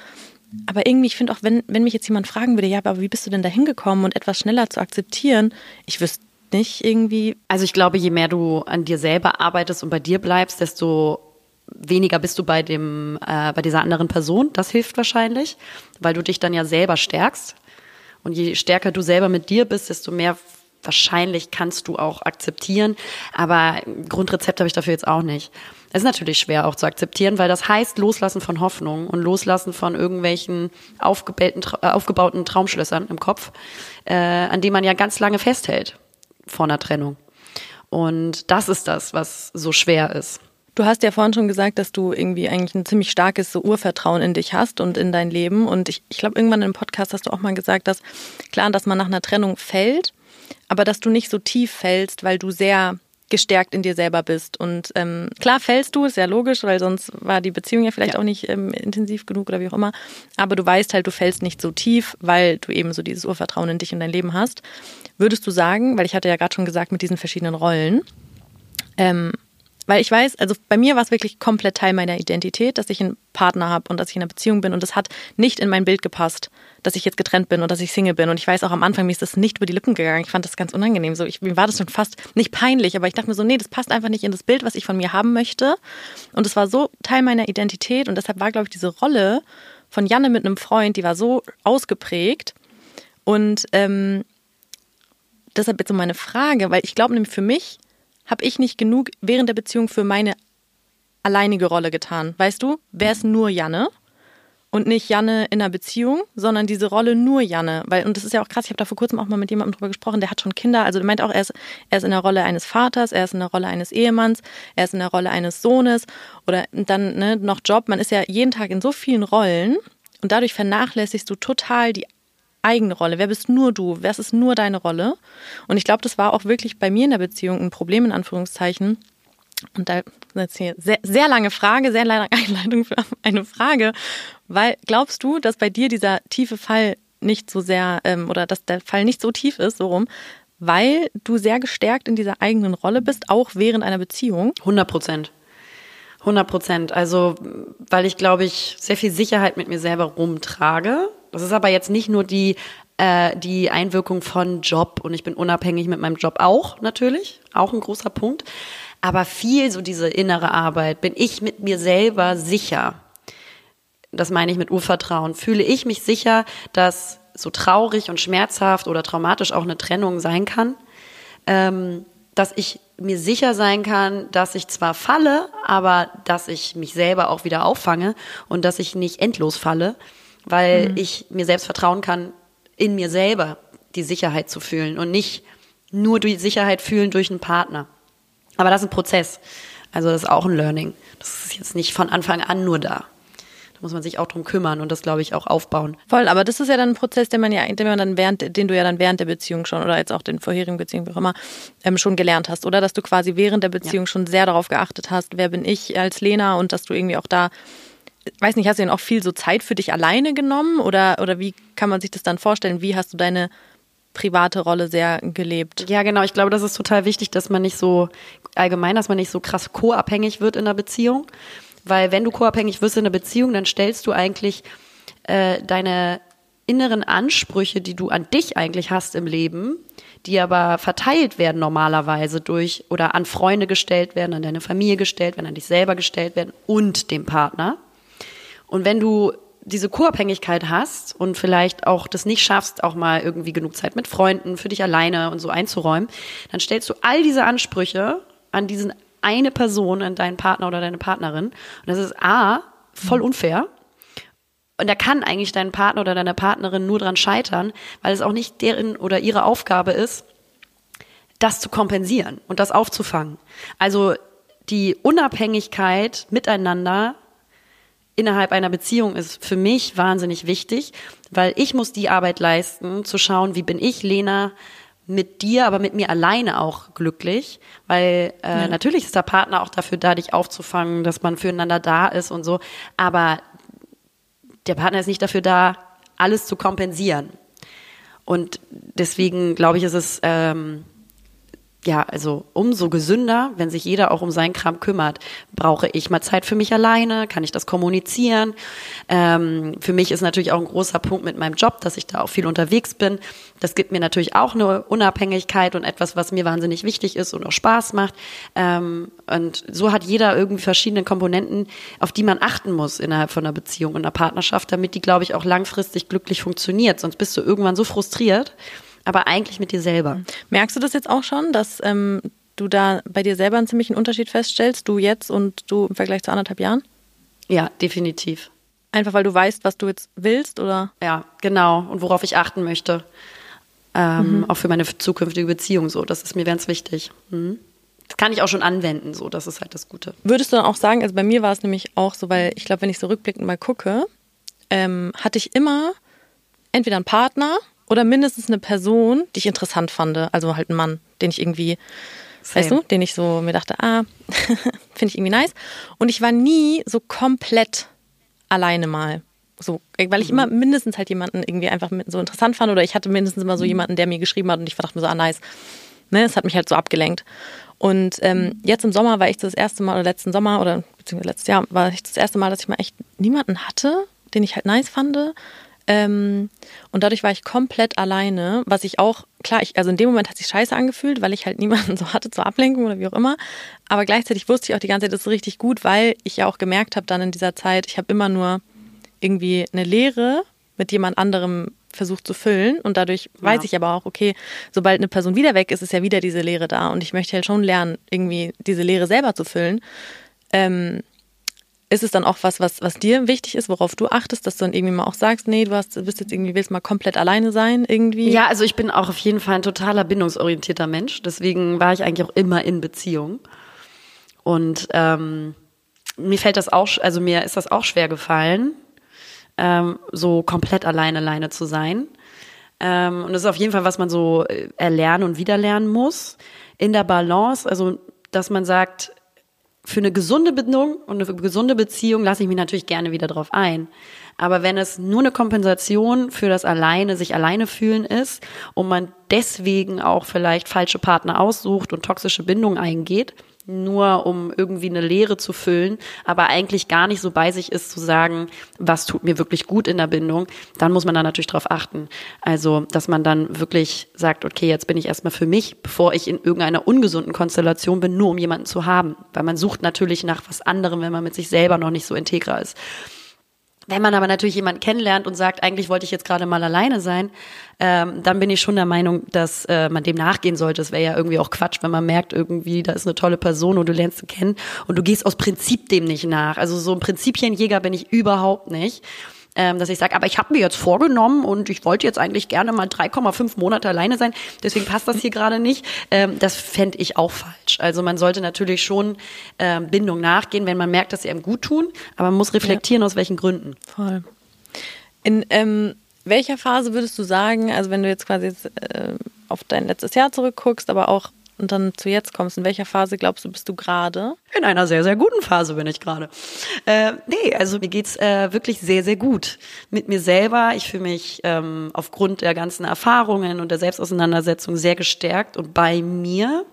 Aber irgendwie, ich finde auch, wenn, wenn mich jetzt jemand fragen würde, ja, aber wie bist du denn da hingekommen und etwas schneller zu akzeptieren, ich wüsste nicht irgendwie. Also ich glaube, je mehr du an dir selber arbeitest und bei dir bleibst, desto weniger bist du bei dem, äh, bei dieser anderen Person. Das hilft wahrscheinlich, weil du dich dann ja selber stärkst. Und je stärker du selber mit dir bist, desto mehr wahrscheinlich kannst du auch akzeptieren. Aber Grundrezept habe ich dafür jetzt auch nicht. Es ist natürlich schwer auch zu akzeptieren, weil das heißt Loslassen von Hoffnung und Loslassen von irgendwelchen aufgebauten, äh, aufgebauten Traumschlössern im Kopf, äh, an denen man ja ganz lange festhält vor einer Trennung. Und das ist das, was so schwer ist. Du hast ja vorhin schon gesagt, dass du irgendwie eigentlich ein ziemlich starkes so Urvertrauen in dich hast und in dein Leben. Und ich, ich glaube, irgendwann im Podcast hast du auch mal gesagt, dass klar, dass man nach einer Trennung fällt, aber dass du nicht so tief fällst, weil du sehr gestärkt in dir selber bist. Und ähm, klar fällst du, ist ja logisch, weil sonst war die Beziehung ja vielleicht ja. auch nicht ähm, intensiv genug oder wie auch immer. Aber du weißt halt, du fällst nicht so tief, weil du eben so dieses Urvertrauen in dich und dein Leben hast. Würdest du sagen, weil ich hatte ja gerade schon gesagt mit diesen verschiedenen Rollen, ähm, weil ich weiß, also bei mir war es wirklich komplett Teil meiner Identität, dass ich einen Partner habe und dass ich in einer Beziehung bin. Und das hat nicht in mein Bild gepasst, dass ich jetzt getrennt bin und dass ich Single bin. Und ich weiß auch am Anfang, mir ist das nicht über die Lippen gegangen. Ich fand das ganz unangenehm. So, ich, mir war das schon fast nicht peinlich, aber ich dachte mir so, nee, das passt einfach nicht in das Bild, was ich von mir haben möchte. Und es war so Teil meiner Identität. Und deshalb war, glaube ich, diese Rolle von Janne mit einem Freund, die war so ausgeprägt. Und ähm, deshalb jetzt so meine Frage, weil ich glaube nämlich für mich habe ich nicht genug während der Beziehung für meine alleinige Rolle getan. Weißt du, wäre es nur Janne und nicht Janne in einer Beziehung, sondern diese Rolle nur Janne. Weil, und das ist ja auch krass, ich habe da vor kurzem auch mal mit jemandem drüber gesprochen, der hat schon Kinder. Also der meint auch, er ist, er ist in der Rolle eines Vaters, er ist in der Rolle eines Ehemanns, er ist in der Rolle eines Sohnes oder dann ne, noch Job. Man ist ja jeden Tag in so vielen Rollen und dadurch vernachlässigst du total die eigene Rolle? Wer bist nur du? Wer ist nur deine Rolle? Und ich glaube, das war auch wirklich bei mir in der Beziehung ein Problem, in Anführungszeichen. Und da jetzt hier sehr, sehr lange Frage, sehr lange Einleitung für eine Frage. Weil glaubst du, dass bei dir dieser tiefe Fall nicht so sehr, ähm, oder dass der Fall nicht so tief ist, so rum, weil du sehr gestärkt in dieser eigenen Rolle bist, auch während einer Beziehung? 100 Prozent. 100 Prozent. Also, weil ich, glaube ich, sehr viel Sicherheit mit mir selber rumtrage das ist aber jetzt nicht nur die, äh, die Einwirkung von Job und ich bin unabhängig mit meinem Job auch natürlich, auch ein großer Punkt. Aber viel so diese innere Arbeit, bin ich mit mir selber sicher. Das meine ich mit Urvertrauen. Fühle ich mich sicher, dass so traurig und schmerzhaft oder traumatisch auch eine Trennung sein kann, ähm, dass ich mir sicher sein kann, dass ich zwar falle, aber dass ich mich selber auch wieder auffange und dass ich nicht endlos falle weil mhm. ich mir selbst vertrauen kann, in mir selber die Sicherheit zu fühlen und nicht nur die Sicherheit fühlen durch einen Partner. Aber das ist ein Prozess. Also das ist auch ein Learning. Das ist jetzt nicht von Anfang an nur da. Da muss man sich auch drum kümmern und das, glaube ich, auch aufbauen. Voll, aber das ist ja dann ein Prozess, den man ja, den man dann während, den du ja dann während der Beziehung schon oder jetzt auch den vorherigen Beziehungen, wie auch immer, ähm, schon gelernt hast, oder? Dass du quasi während der Beziehung ja. schon sehr darauf geachtet hast, wer bin ich als Lena und dass du irgendwie auch da weiß nicht, hast du denn auch viel so Zeit für dich alleine genommen oder, oder wie kann man sich das dann vorstellen? Wie hast du deine private Rolle sehr gelebt? Ja, genau. Ich glaube, das ist total wichtig, dass man nicht so allgemein, dass man nicht so krass co-abhängig wird in einer Beziehung. Weil wenn du co-abhängig wirst in einer Beziehung, dann stellst du eigentlich äh, deine inneren Ansprüche, die du an dich eigentlich hast im Leben, die aber verteilt werden normalerweise durch oder an Freunde gestellt werden, an deine Familie gestellt werden, an dich selber gestellt werden und dem Partner. Und wenn du diese Co-Abhängigkeit hast und vielleicht auch das nicht schaffst, auch mal irgendwie genug Zeit mit Freunden für dich alleine und so einzuräumen, dann stellst du all diese Ansprüche an diesen eine Person, an deinen Partner oder deine Partnerin. Und das ist A, voll mhm. unfair. Und da kann eigentlich dein Partner oder deine Partnerin nur dran scheitern, weil es auch nicht deren oder ihre Aufgabe ist, das zu kompensieren und das aufzufangen. Also die Unabhängigkeit miteinander innerhalb einer Beziehung ist für mich wahnsinnig wichtig, weil ich muss die Arbeit leisten, zu schauen, wie bin ich, Lena, mit dir, aber mit mir alleine auch glücklich, weil äh, ja. natürlich ist der Partner auch dafür da, dich aufzufangen, dass man füreinander da ist und so, aber der Partner ist nicht dafür da, alles zu kompensieren. Und deswegen glaube ich, ist es ähm, ja, also umso gesünder, wenn sich jeder auch um seinen Kram kümmert. Brauche ich mal Zeit für mich alleine? Kann ich das kommunizieren? Ähm, für mich ist natürlich auch ein großer Punkt mit meinem Job, dass ich da auch viel unterwegs bin. Das gibt mir natürlich auch eine Unabhängigkeit und etwas, was mir wahnsinnig wichtig ist und auch Spaß macht. Ähm, und so hat jeder irgendwie verschiedene Komponenten, auf die man achten muss innerhalb von einer Beziehung und einer Partnerschaft, damit die, glaube ich, auch langfristig glücklich funktioniert. Sonst bist du irgendwann so frustriert aber eigentlich mit dir selber. Merkst du das jetzt auch schon, dass ähm, du da bei dir selber einen ziemlichen Unterschied feststellst, du jetzt und du im Vergleich zu anderthalb Jahren? Ja, definitiv. Einfach weil du weißt, was du jetzt willst, oder? Ja, genau. Und worauf ich achten möchte. Ähm, mhm. Auch für meine zukünftige Beziehung so. Das ist mir ganz wichtig. Mhm. Das kann ich auch schon anwenden, so. Das ist halt das Gute. Würdest du dann auch sagen, also bei mir war es nämlich auch so, weil ich glaube, wenn ich so rückblickend mal gucke, ähm, hatte ich immer entweder einen Partner oder mindestens eine Person, die ich interessant fand. Also halt ein Mann, den ich irgendwie weißt du, den ich so mir dachte, ah, finde ich irgendwie nice. Und ich war nie so komplett alleine mal. So, weil ich mhm. immer mindestens halt jemanden irgendwie einfach so interessant fand oder ich hatte mindestens immer so mhm. jemanden, der mir geschrieben hat und ich dachte mir so, ah, nice. Ne, es hat mich halt so abgelenkt. Und ähm, jetzt im Sommer war ich das erste Mal, oder letzten Sommer, oder beziehungsweise letztes Jahr, war ich das erste Mal, dass ich mal echt niemanden hatte, den ich halt nice fand. Ähm, und dadurch war ich komplett alleine, was ich auch, klar, ich, also in dem Moment hat sich scheiße angefühlt, weil ich halt niemanden so hatte zur Ablenkung oder wie auch immer. Aber gleichzeitig wusste ich auch die ganze Zeit, das ist richtig gut, weil ich ja auch gemerkt habe dann in dieser Zeit, ich habe immer nur irgendwie eine Lehre mit jemand anderem versucht zu füllen. Und dadurch ja. weiß ich aber auch, okay, sobald eine Person wieder weg ist, ist ja wieder diese Lehre da. Und ich möchte halt schon lernen, irgendwie diese Lehre selber zu füllen. Ähm, ist es dann auch was, was, was dir wichtig ist, worauf du achtest, dass du dann irgendwie mal auch sagst, nee, du hast, bist jetzt irgendwie, willst mal komplett alleine sein, irgendwie? Ja, also ich bin auch auf jeden Fall ein totaler bindungsorientierter Mensch. Deswegen war ich eigentlich auch immer in Beziehung. Und ähm, mir fällt das auch, also mir ist das auch schwer gefallen, ähm, so komplett alleine alleine zu sein. Ähm, und das ist auf jeden Fall, was man so äh, erlernen und wiederlernen muss. In der Balance, also dass man sagt, für eine gesunde Bindung und eine gesunde Beziehung lasse ich mich natürlich gerne wieder drauf ein. Aber wenn es nur eine Kompensation für das alleine, sich alleine fühlen ist und man deswegen auch vielleicht falsche Partner aussucht und toxische Bindungen eingeht, nur um irgendwie eine Leere zu füllen, aber eigentlich gar nicht so bei sich ist zu sagen, was tut mir wirklich gut in der Bindung, dann muss man da natürlich drauf achten. Also, dass man dann wirklich sagt, okay, jetzt bin ich erstmal für mich, bevor ich in irgendeiner ungesunden Konstellation bin, nur um jemanden zu haben. Weil man sucht natürlich nach was anderem, wenn man mit sich selber noch nicht so integra ist. Wenn man aber natürlich jemanden kennenlernt und sagt, eigentlich wollte ich jetzt gerade mal alleine sein, ähm, dann bin ich schon der Meinung, dass äh, man dem nachgehen sollte. Es wäre ja irgendwie auch Quatsch, wenn man merkt, irgendwie, da ist eine tolle Person und du lernst sie kennen und du gehst aus Prinzip dem nicht nach. Also so ein Prinzipienjäger bin ich überhaupt nicht ähm, dass ich sage, aber ich habe mir jetzt vorgenommen und ich wollte jetzt eigentlich gerne mal 3,5 Monate alleine sein, deswegen passt das hier gerade nicht. Ähm, das fände ich auch falsch. Also man sollte natürlich schon ähm, Bindung nachgehen, wenn man merkt, dass sie einem gut tun, aber man muss reflektieren, ja. aus welchen Gründen. Voll. In ähm, welcher Phase würdest du sagen, also wenn du jetzt quasi jetzt, äh, auf dein letztes Jahr zurückguckst, aber auch und dann zu jetzt kommst, in welcher Phase glaubst du, bist du gerade? In einer sehr, sehr guten Phase bin ich gerade. Äh, nee, also mir geht's äh, wirklich sehr, sehr gut. Mit mir selber, ich fühle mich ähm, aufgrund der ganzen Erfahrungen und der Selbstauseinandersetzung sehr gestärkt und bei mir.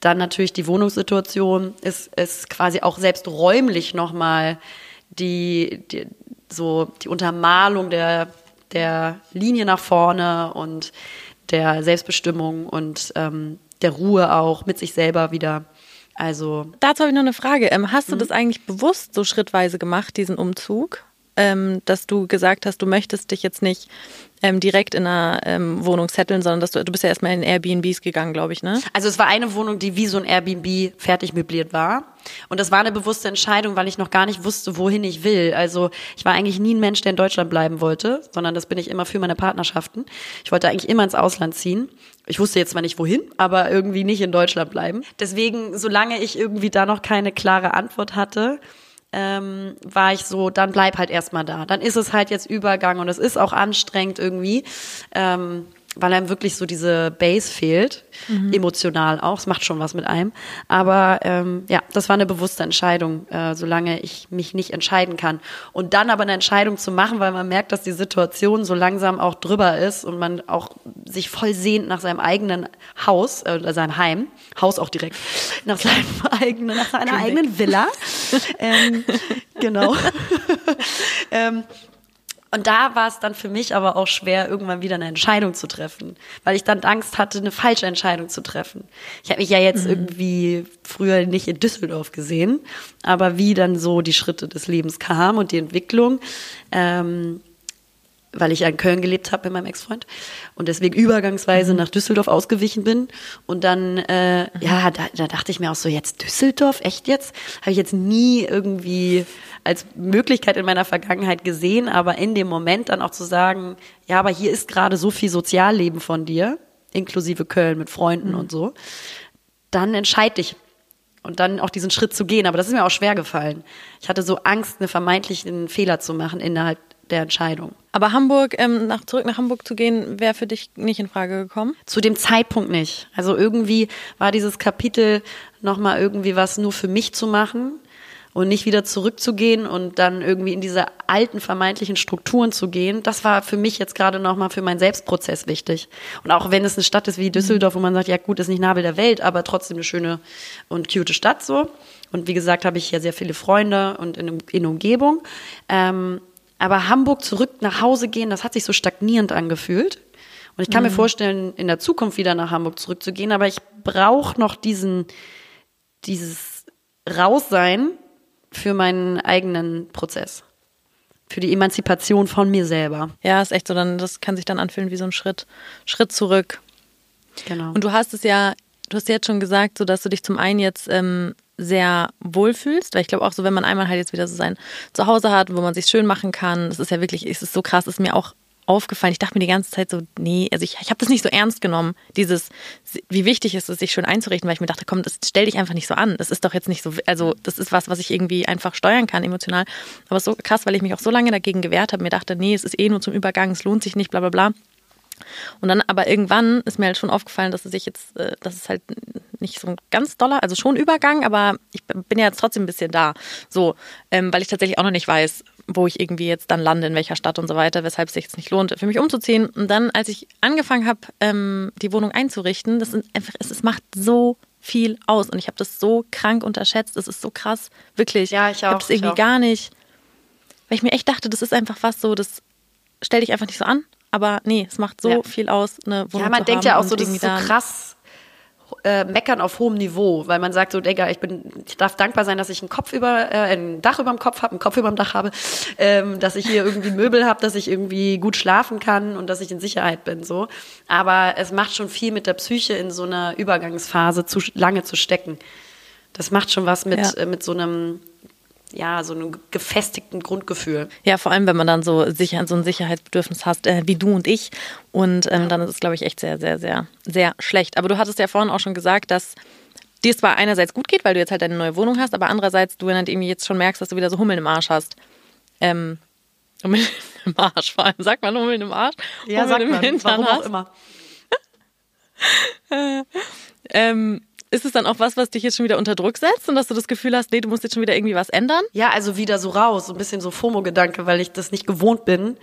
Dann natürlich die Wohnungssituation ist, ist quasi auch selbst räumlich nochmal die, die, so die Untermalung der, der Linie nach vorne und der Selbstbestimmung und ähm, der Ruhe auch mit sich selber wieder. Also. Dazu habe ich noch eine Frage. Ähm, hast du mhm. das eigentlich bewusst so schrittweise gemacht, diesen Umzug? Ähm, dass du gesagt hast, du möchtest dich jetzt nicht ähm, direkt in einer ähm, Wohnung setteln, sondern dass du, du bist ja erstmal in Airbnbs gegangen, glaube ich, ne? Also es war eine Wohnung, die wie so ein Airbnb fertig möbliert war. Und das war eine bewusste Entscheidung, weil ich noch gar nicht wusste, wohin ich will. Also ich war eigentlich nie ein Mensch, der in Deutschland bleiben wollte, sondern das bin ich immer für meine Partnerschaften. Ich wollte eigentlich immer ins Ausland ziehen. Ich wusste jetzt zwar nicht wohin, aber irgendwie nicht in Deutschland bleiben. Deswegen, solange ich irgendwie da noch keine klare Antwort hatte, ähm, war ich so, dann bleib halt erstmal da. Dann ist es halt jetzt Übergang und es ist auch anstrengend irgendwie. Ähm, weil einem wirklich so diese Base fehlt, mhm. emotional auch. Es macht schon was mit einem. Aber ähm, ja, das war eine bewusste Entscheidung, äh, solange ich mich nicht entscheiden kann. Und dann aber eine Entscheidung zu machen, weil man merkt, dass die Situation so langsam auch drüber ist und man auch sich voll sehnt nach seinem eigenen Haus äh, oder seinem Heim, Haus auch direkt, nach seinem eigenen, nach seiner eigenen Villa. ähm, genau. ähm, und da war es dann für mich aber auch schwer, irgendwann wieder eine Entscheidung zu treffen, weil ich dann Angst hatte, eine falsche Entscheidung zu treffen. Ich habe mich ja jetzt mhm. irgendwie früher nicht in Düsseldorf gesehen, aber wie dann so die Schritte des Lebens kamen und die Entwicklung, ähm, weil ich ja in Köln gelebt habe mit meinem Ex-Freund und deswegen übergangsweise mhm. nach Düsseldorf ausgewichen bin. Und dann, äh, mhm. ja, da, da dachte ich mir auch so, jetzt Düsseldorf, echt jetzt? Habe ich jetzt nie irgendwie als Möglichkeit in meiner Vergangenheit gesehen, aber in dem Moment dann auch zu sagen, ja, aber hier ist gerade so viel Sozialleben von dir, inklusive Köln mit Freunden mhm. und so, dann entscheide dich und dann auch diesen Schritt zu gehen. Aber das ist mir auch schwer gefallen. Ich hatte so Angst, einen vermeintlichen Fehler zu machen innerhalb der Entscheidung. Aber Hamburg, ähm, nach, zurück nach Hamburg zu gehen, wäre für dich nicht in Frage gekommen? Zu dem Zeitpunkt nicht. Also irgendwie war dieses Kapitel nochmal irgendwie was nur für mich zu machen und nicht wieder zurückzugehen und dann irgendwie in diese alten vermeintlichen Strukturen zu gehen, das war für mich jetzt gerade nochmal für meinen Selbstprozess wichtig. Und auch wenn es eine Stadt ist wie Düsseldorf, wo man sagt, ja gut, ist nicht Nabel der Welt, aber trotzdem eine schöne und cute Stadt so. Und wie gesagt, habe ich hier sehr viele Freunde und in, in Umgebung. Ähm, aber Hamburg zurück nach Hause gehen, das hat sich so stagnierend angefühlt. Und ich kann mhm. mir vorstellen, in der Zukunft wieder nach Hamburg zurückzugehen, aber ich brauche noch diesen, dieses Raussein für meinen eigenen Prozess. Für die Emanzipation von mir selber. Ja, ist echt so. Dann, das kann sich dann anfühlen wie so ein Schritt, Schritt zurück. Genau. Und du hast es ja, du hast jetzt schon gesagt, so dass du dich zum einen jetzt ähm, sehr wohlfühlst, weil ich glaube auch so, wenn man einmal halt jetzt wieder so sein Zuhause hat, wo man sich schön machen kann, das ist ja wirklich, es ist so krass, ist mir auch aufgefallen. Ich dachte mir die ganze Zeit so, nee, also ich, ich habe das nicht so ernst genommen, dieses, wie wichtig ist es, sich schön einzurichten, weil ich mir dachte, komm, das stell dich einfach nicht so an. Das ist doch jetzt nicht so, also das ist was, was ich irgendwie einfach steuern kann, emotional. Aber so krass, weil ich mich auch so lange dagegen gewehrt habe, mir dachte, nee, es ist eh nur zum Übergang, es lohnt sich nicht, bla bla bla. Und dann aber irgendwann ist mir halt schon aufgefallen, dass es sich jetzt, äh, dass es halt nicht so ein ganz doller, also schon Übergang, aber ich bin ja jetzt trotzdem ein bisschen da. So, ähm, weil ich tatsächlich auch noch nicht weiß, wo ich irgendwie jetzt dann lande, in welcher Stadt und so weiter, weshalb es sich jetzt nicht lohnt, für mich umzuziehen. Und dann, als ich angefangen habe, ähm, die Wohnung einzurichten, das ist einfach, es, es macht so viel aus. Und ich habe das so krank unterschätzt. Es ist so krass, wirklich. Ja, ich auch. Ich habe es irgendwie gar nicht, weil ich mir echt dachte, das ist einfach was so, das stell dich einfach nicht so an. Aber nee, es macht so ja. viel aus, eine Wohnung Ja, man denkt ja auch so, das ist so krass äh, meckern auf hohem Niveau, weil man sagt so, Digga, ich bin, ich darf dankbar sein, dass ich einen Kopf über, äh, ein Dach über dem Kopf habe, einen Kopf über dem Dach habe, ähm, dass ich hier irgendwie Möbel habe, dass ich irgendwie gut schlafen kann und dass ich in Sicherheit bin, so. Aber es macht schon viel mit der Psyche in so einer Übergangsphase zu lange zu stecken. Das macht schon was mit, ja. äh, mit so einem ja, so einem gefestigten Grundgefühl. Ja, vor allem, wenn man dann so, sicher, so ein Sicherheitsbedürfnis hast, äh, wie du und ich. Und ähm, dann ist es, glaube ich, echt sehr, sehr, sehr, sehr schlecht. Aber du hattest ja vorhin auch schon gesagt, dass dir es zwar einerseits gut geht, weil du jetzt halt deine neue Wohnung hast, aber andererseits du halt irgendwie jetzt schon merkst, dass du wieder so Hummeln im Arsch hast. Ähm, Hummeln im Arsch, vor allem. Sagt man Hummeln im Arsch? Ja, Hummeln sagt man. Hintern Warum hast. auch immer. ähm, ist es dann auch was, was dich jetzt schon wieder unter Druck setzt und dass du das Gefühl hast, nee, du musst jetzt schon wieder irgendwie was ändern? Ja, also wieder so raus, so ein bisschen so FOMO-Gedanke, weil ich das nicht gewohnt bin,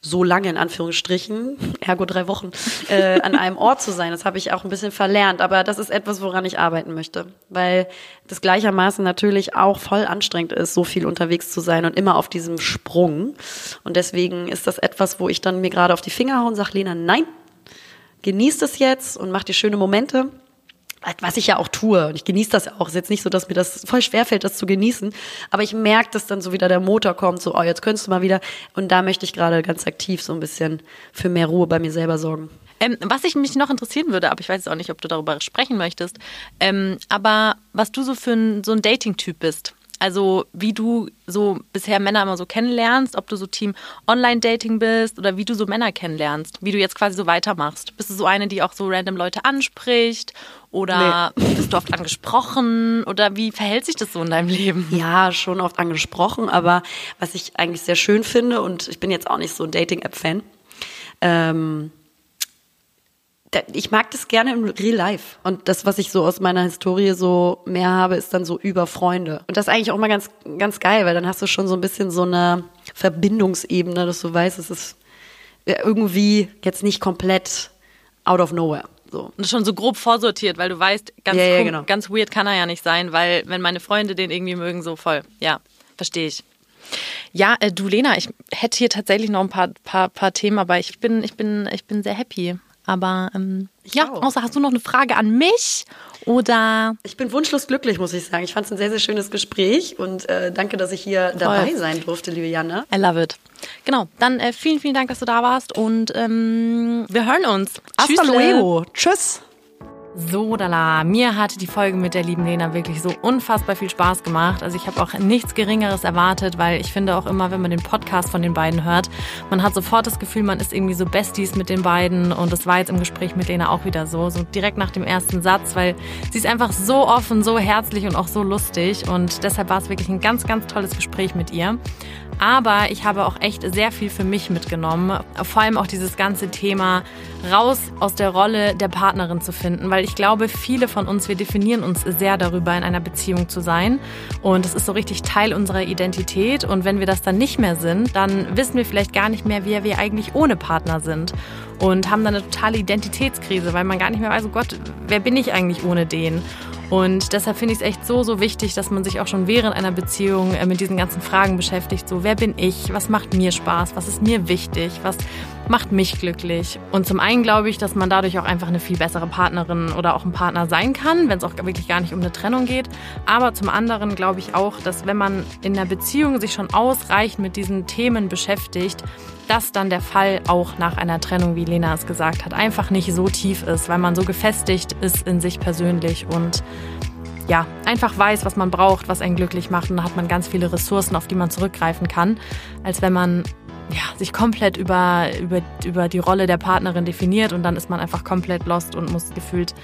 so lange in Anführungsstrichen, ergo drei Wochen, äh, an einem Ort zu sein. Das habe ich auch ein bisschen verlernt, aber das ist etwas, woran ich arbeiten möchte, weil das gleichermaßen natürlich auch voll anstrengend ist, so viel unterwegs zu sein und immer auf diesem Sprung. Und deswegen ist das etwas, wo ich dann mir gerade auf die Finger haue und sage, Lena, nein, genießt es jetzt und mach dir schöne Momente was ich ja auch tue. Und ich genieße das auch. Es ist jetzt nicht so, dass mir das voll schwerfällt, das zu genießen. Aber ich merke, dass dann so wieder der Motor kommt, so, oh, jetzt könntest du mal wieder. Und da möchte ich gerade ganz aktiv so ein bisschen für mehr Ruhe bei mir selber sorgen. Ähm, was ich mich noch interessieren würde, aber ich weiß auch nicht, ob du darüber sprechen möchtest, ähm, aber was du so für ein, so ein Dating-Typ bist. Also wie du so bisher Männer immer so kennenlernst, ob du so Team Online-Dating bist oder wie du so Männer kennenlernst, wie du jetzt quasi so weitermachst. Bist du so eine, die auch so random Leute anspricht oder nee. bist du oft angesprochen oder wie verhält sich das so in deinem Leben? Ja, schon oft angesprochen, aber was ich eigentlich sehr schön finde und ich bin jetzt auch nicht so ein Dating-App-Fan, ähm, ich mag das gerne im Real Life. Und das, was ich so aus meiner Historie so mehr habe, ist dann so über Freunde. Und das ist eigentlich auch mal ganz, ganz geil, weil dann hast du schon so ein bisschen so eine Verbindungsebene, dass du weißt, es ist irgendwie jetzt nicht komplett out of nowhere. So. Und schon so grob vorsortiert, weil du weißt, ganz, ja, ja, genau. ganz weird kann er ja nicht sein, weil wenn meine Freunde den irgendwie mögen, so voll. Ja, verstehe ich. Ja, äh, du Lena, ich hätte hier tatsächlich noch ein paar, paar, paar Themen, aber ich bin, ich bin, ich bin sehr happy. Aber ähm, ja, auch. außer hast du noch eine Frage an mich oder? Ich bin wunschlos glücklich, muss ich sagen. Ich fand es ein sehr, sehr schönes Gespräch und äh, danke, dass ich hier Voll. dabei sein durfte, liebe Janne. I love it. Genau, dann äh, vielen, vielen Dank, dass du da warst und ähm, wir hören uns. Hasta luego. Tschüss. So, dala. Mir hat die Folge mit der lieben Lena wirklich so unfassbar viel Spaß gemacht. Also ich habe auch nichts Geringeres erwartet, weil ich finde auch immer, wenn man den Podcast von den beiden hört, man hat sofort das Gefühl, man ist irgendwie so Besties mit den beiden. Und das war jetzt im Gespräch mit Lena auch wieder so, so direkt nach dem ersten Satz, weil sie ist einfach so offen, so herzlich und auch so lustig. Und deshalb war es wirklich ein ganz, ganz tolles Gespräch mit ihr. Aber ich habe auch echt sehr viel für mich mitgenommen. Vor allem auch dieses ganze Thema raus aus der Rolle der Partnerin zu finden, weil ich glaube, viele von uns, wir definieren uns sehr darüber, in einer Beziehung zu sein. Und es ist so richtig Teil unserer Identität. Und wenn wir das dann nicht mehr sind, dann wissen wir vielleicht gar nicht mehr, wer wir eigentlich ohne Partner sind. Und haben dann eine totale Identitätskrise, weil man gar nicht mehr weiß, oh Gott, wer bin ich eigentlich ohne den? Und deshalb finde ich es echt so, so wichtig, dass man sich auch schon während einer Beziehung äh, mit diesen ganzen Fragen beschäftigt. So, wer bin ich? Was macht mir Spaß? Was ist mir wichtig? Was macht mich glücklich? Und zum einen glaube ich, dass man dadurch auch einfach eine viel bessere Partnerin oder auch ein Partner sein kann, wenn es auch wirklich gar nicht um eine Trennung geht. Aber zum anderen glaube ich auch, dass wenn man in einer Beziehung sich schon ausreichend mit diesen Themen beschäftigt, das dann der Fall auch nach einer Trennung, wie Lena es gesagt hat, einfach nicht so tief ist, weil man so gefestigt ist in sich persönlich und ja, einfach weiß, was man braucht, was einen glücklich macht und dann hat man ganz viele Ressourcen, auf die man zurückgreifen kann, als wenn man ja, sich komplett über, über, über die Rolle der Partnerin definiert und dann ist man einfach komplett lost und muss gefühlt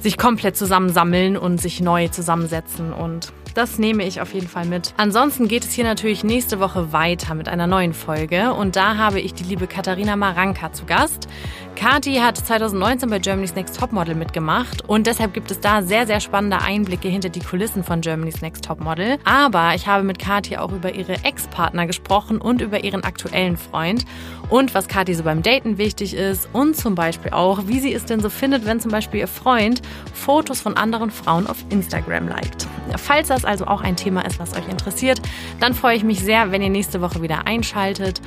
sich komplett zusammensammeln und sich neu zusammensetzen und das nehme ich auf jeden Fall mit. Ansonsten geht es hier natürlich nächste Woche weiter mit einer neuen Folge und da habe ich die liebe Katharina Maranka zu Gast. Kati hat 2019 bei Germany's Next Topmodel mitgemacht und deshalb gibt es da sehr, sehr spannende Einblicke hinter die Kulissen von Germany's Next Topmodel. Aber ich habe mit Kati auch über ihre Ex-Partner gesprochen und über ihren aktuellen Freund und was Kati so beim Daten wichtig ist und zum Beispiel auch, wie sie es denn so findet, wenn zum Beispiel ihr Freund Fotos von anderen Frauen auf Instagram liked. Falls das also auch ein Thema ist, was euch interessiert, dann freue ich mich sehr, wenn ihr nächste Woche wieder einschaltet.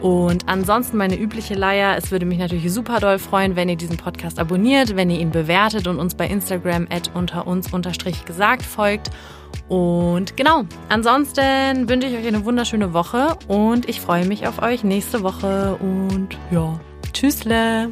Und ansonsten meine übliche Leier. Es würde mich natürlich super doll freuen, wenn ihr diesen Podcast abonniert, wenn ihr ihn bewertet und uns bei Instagram at unter uns gesagt folgt. Und genau, ansonsten wünsche ich euch eine wunderschöne Woche und ich freue mich auf euch nächste Woche und ja, tschüssle.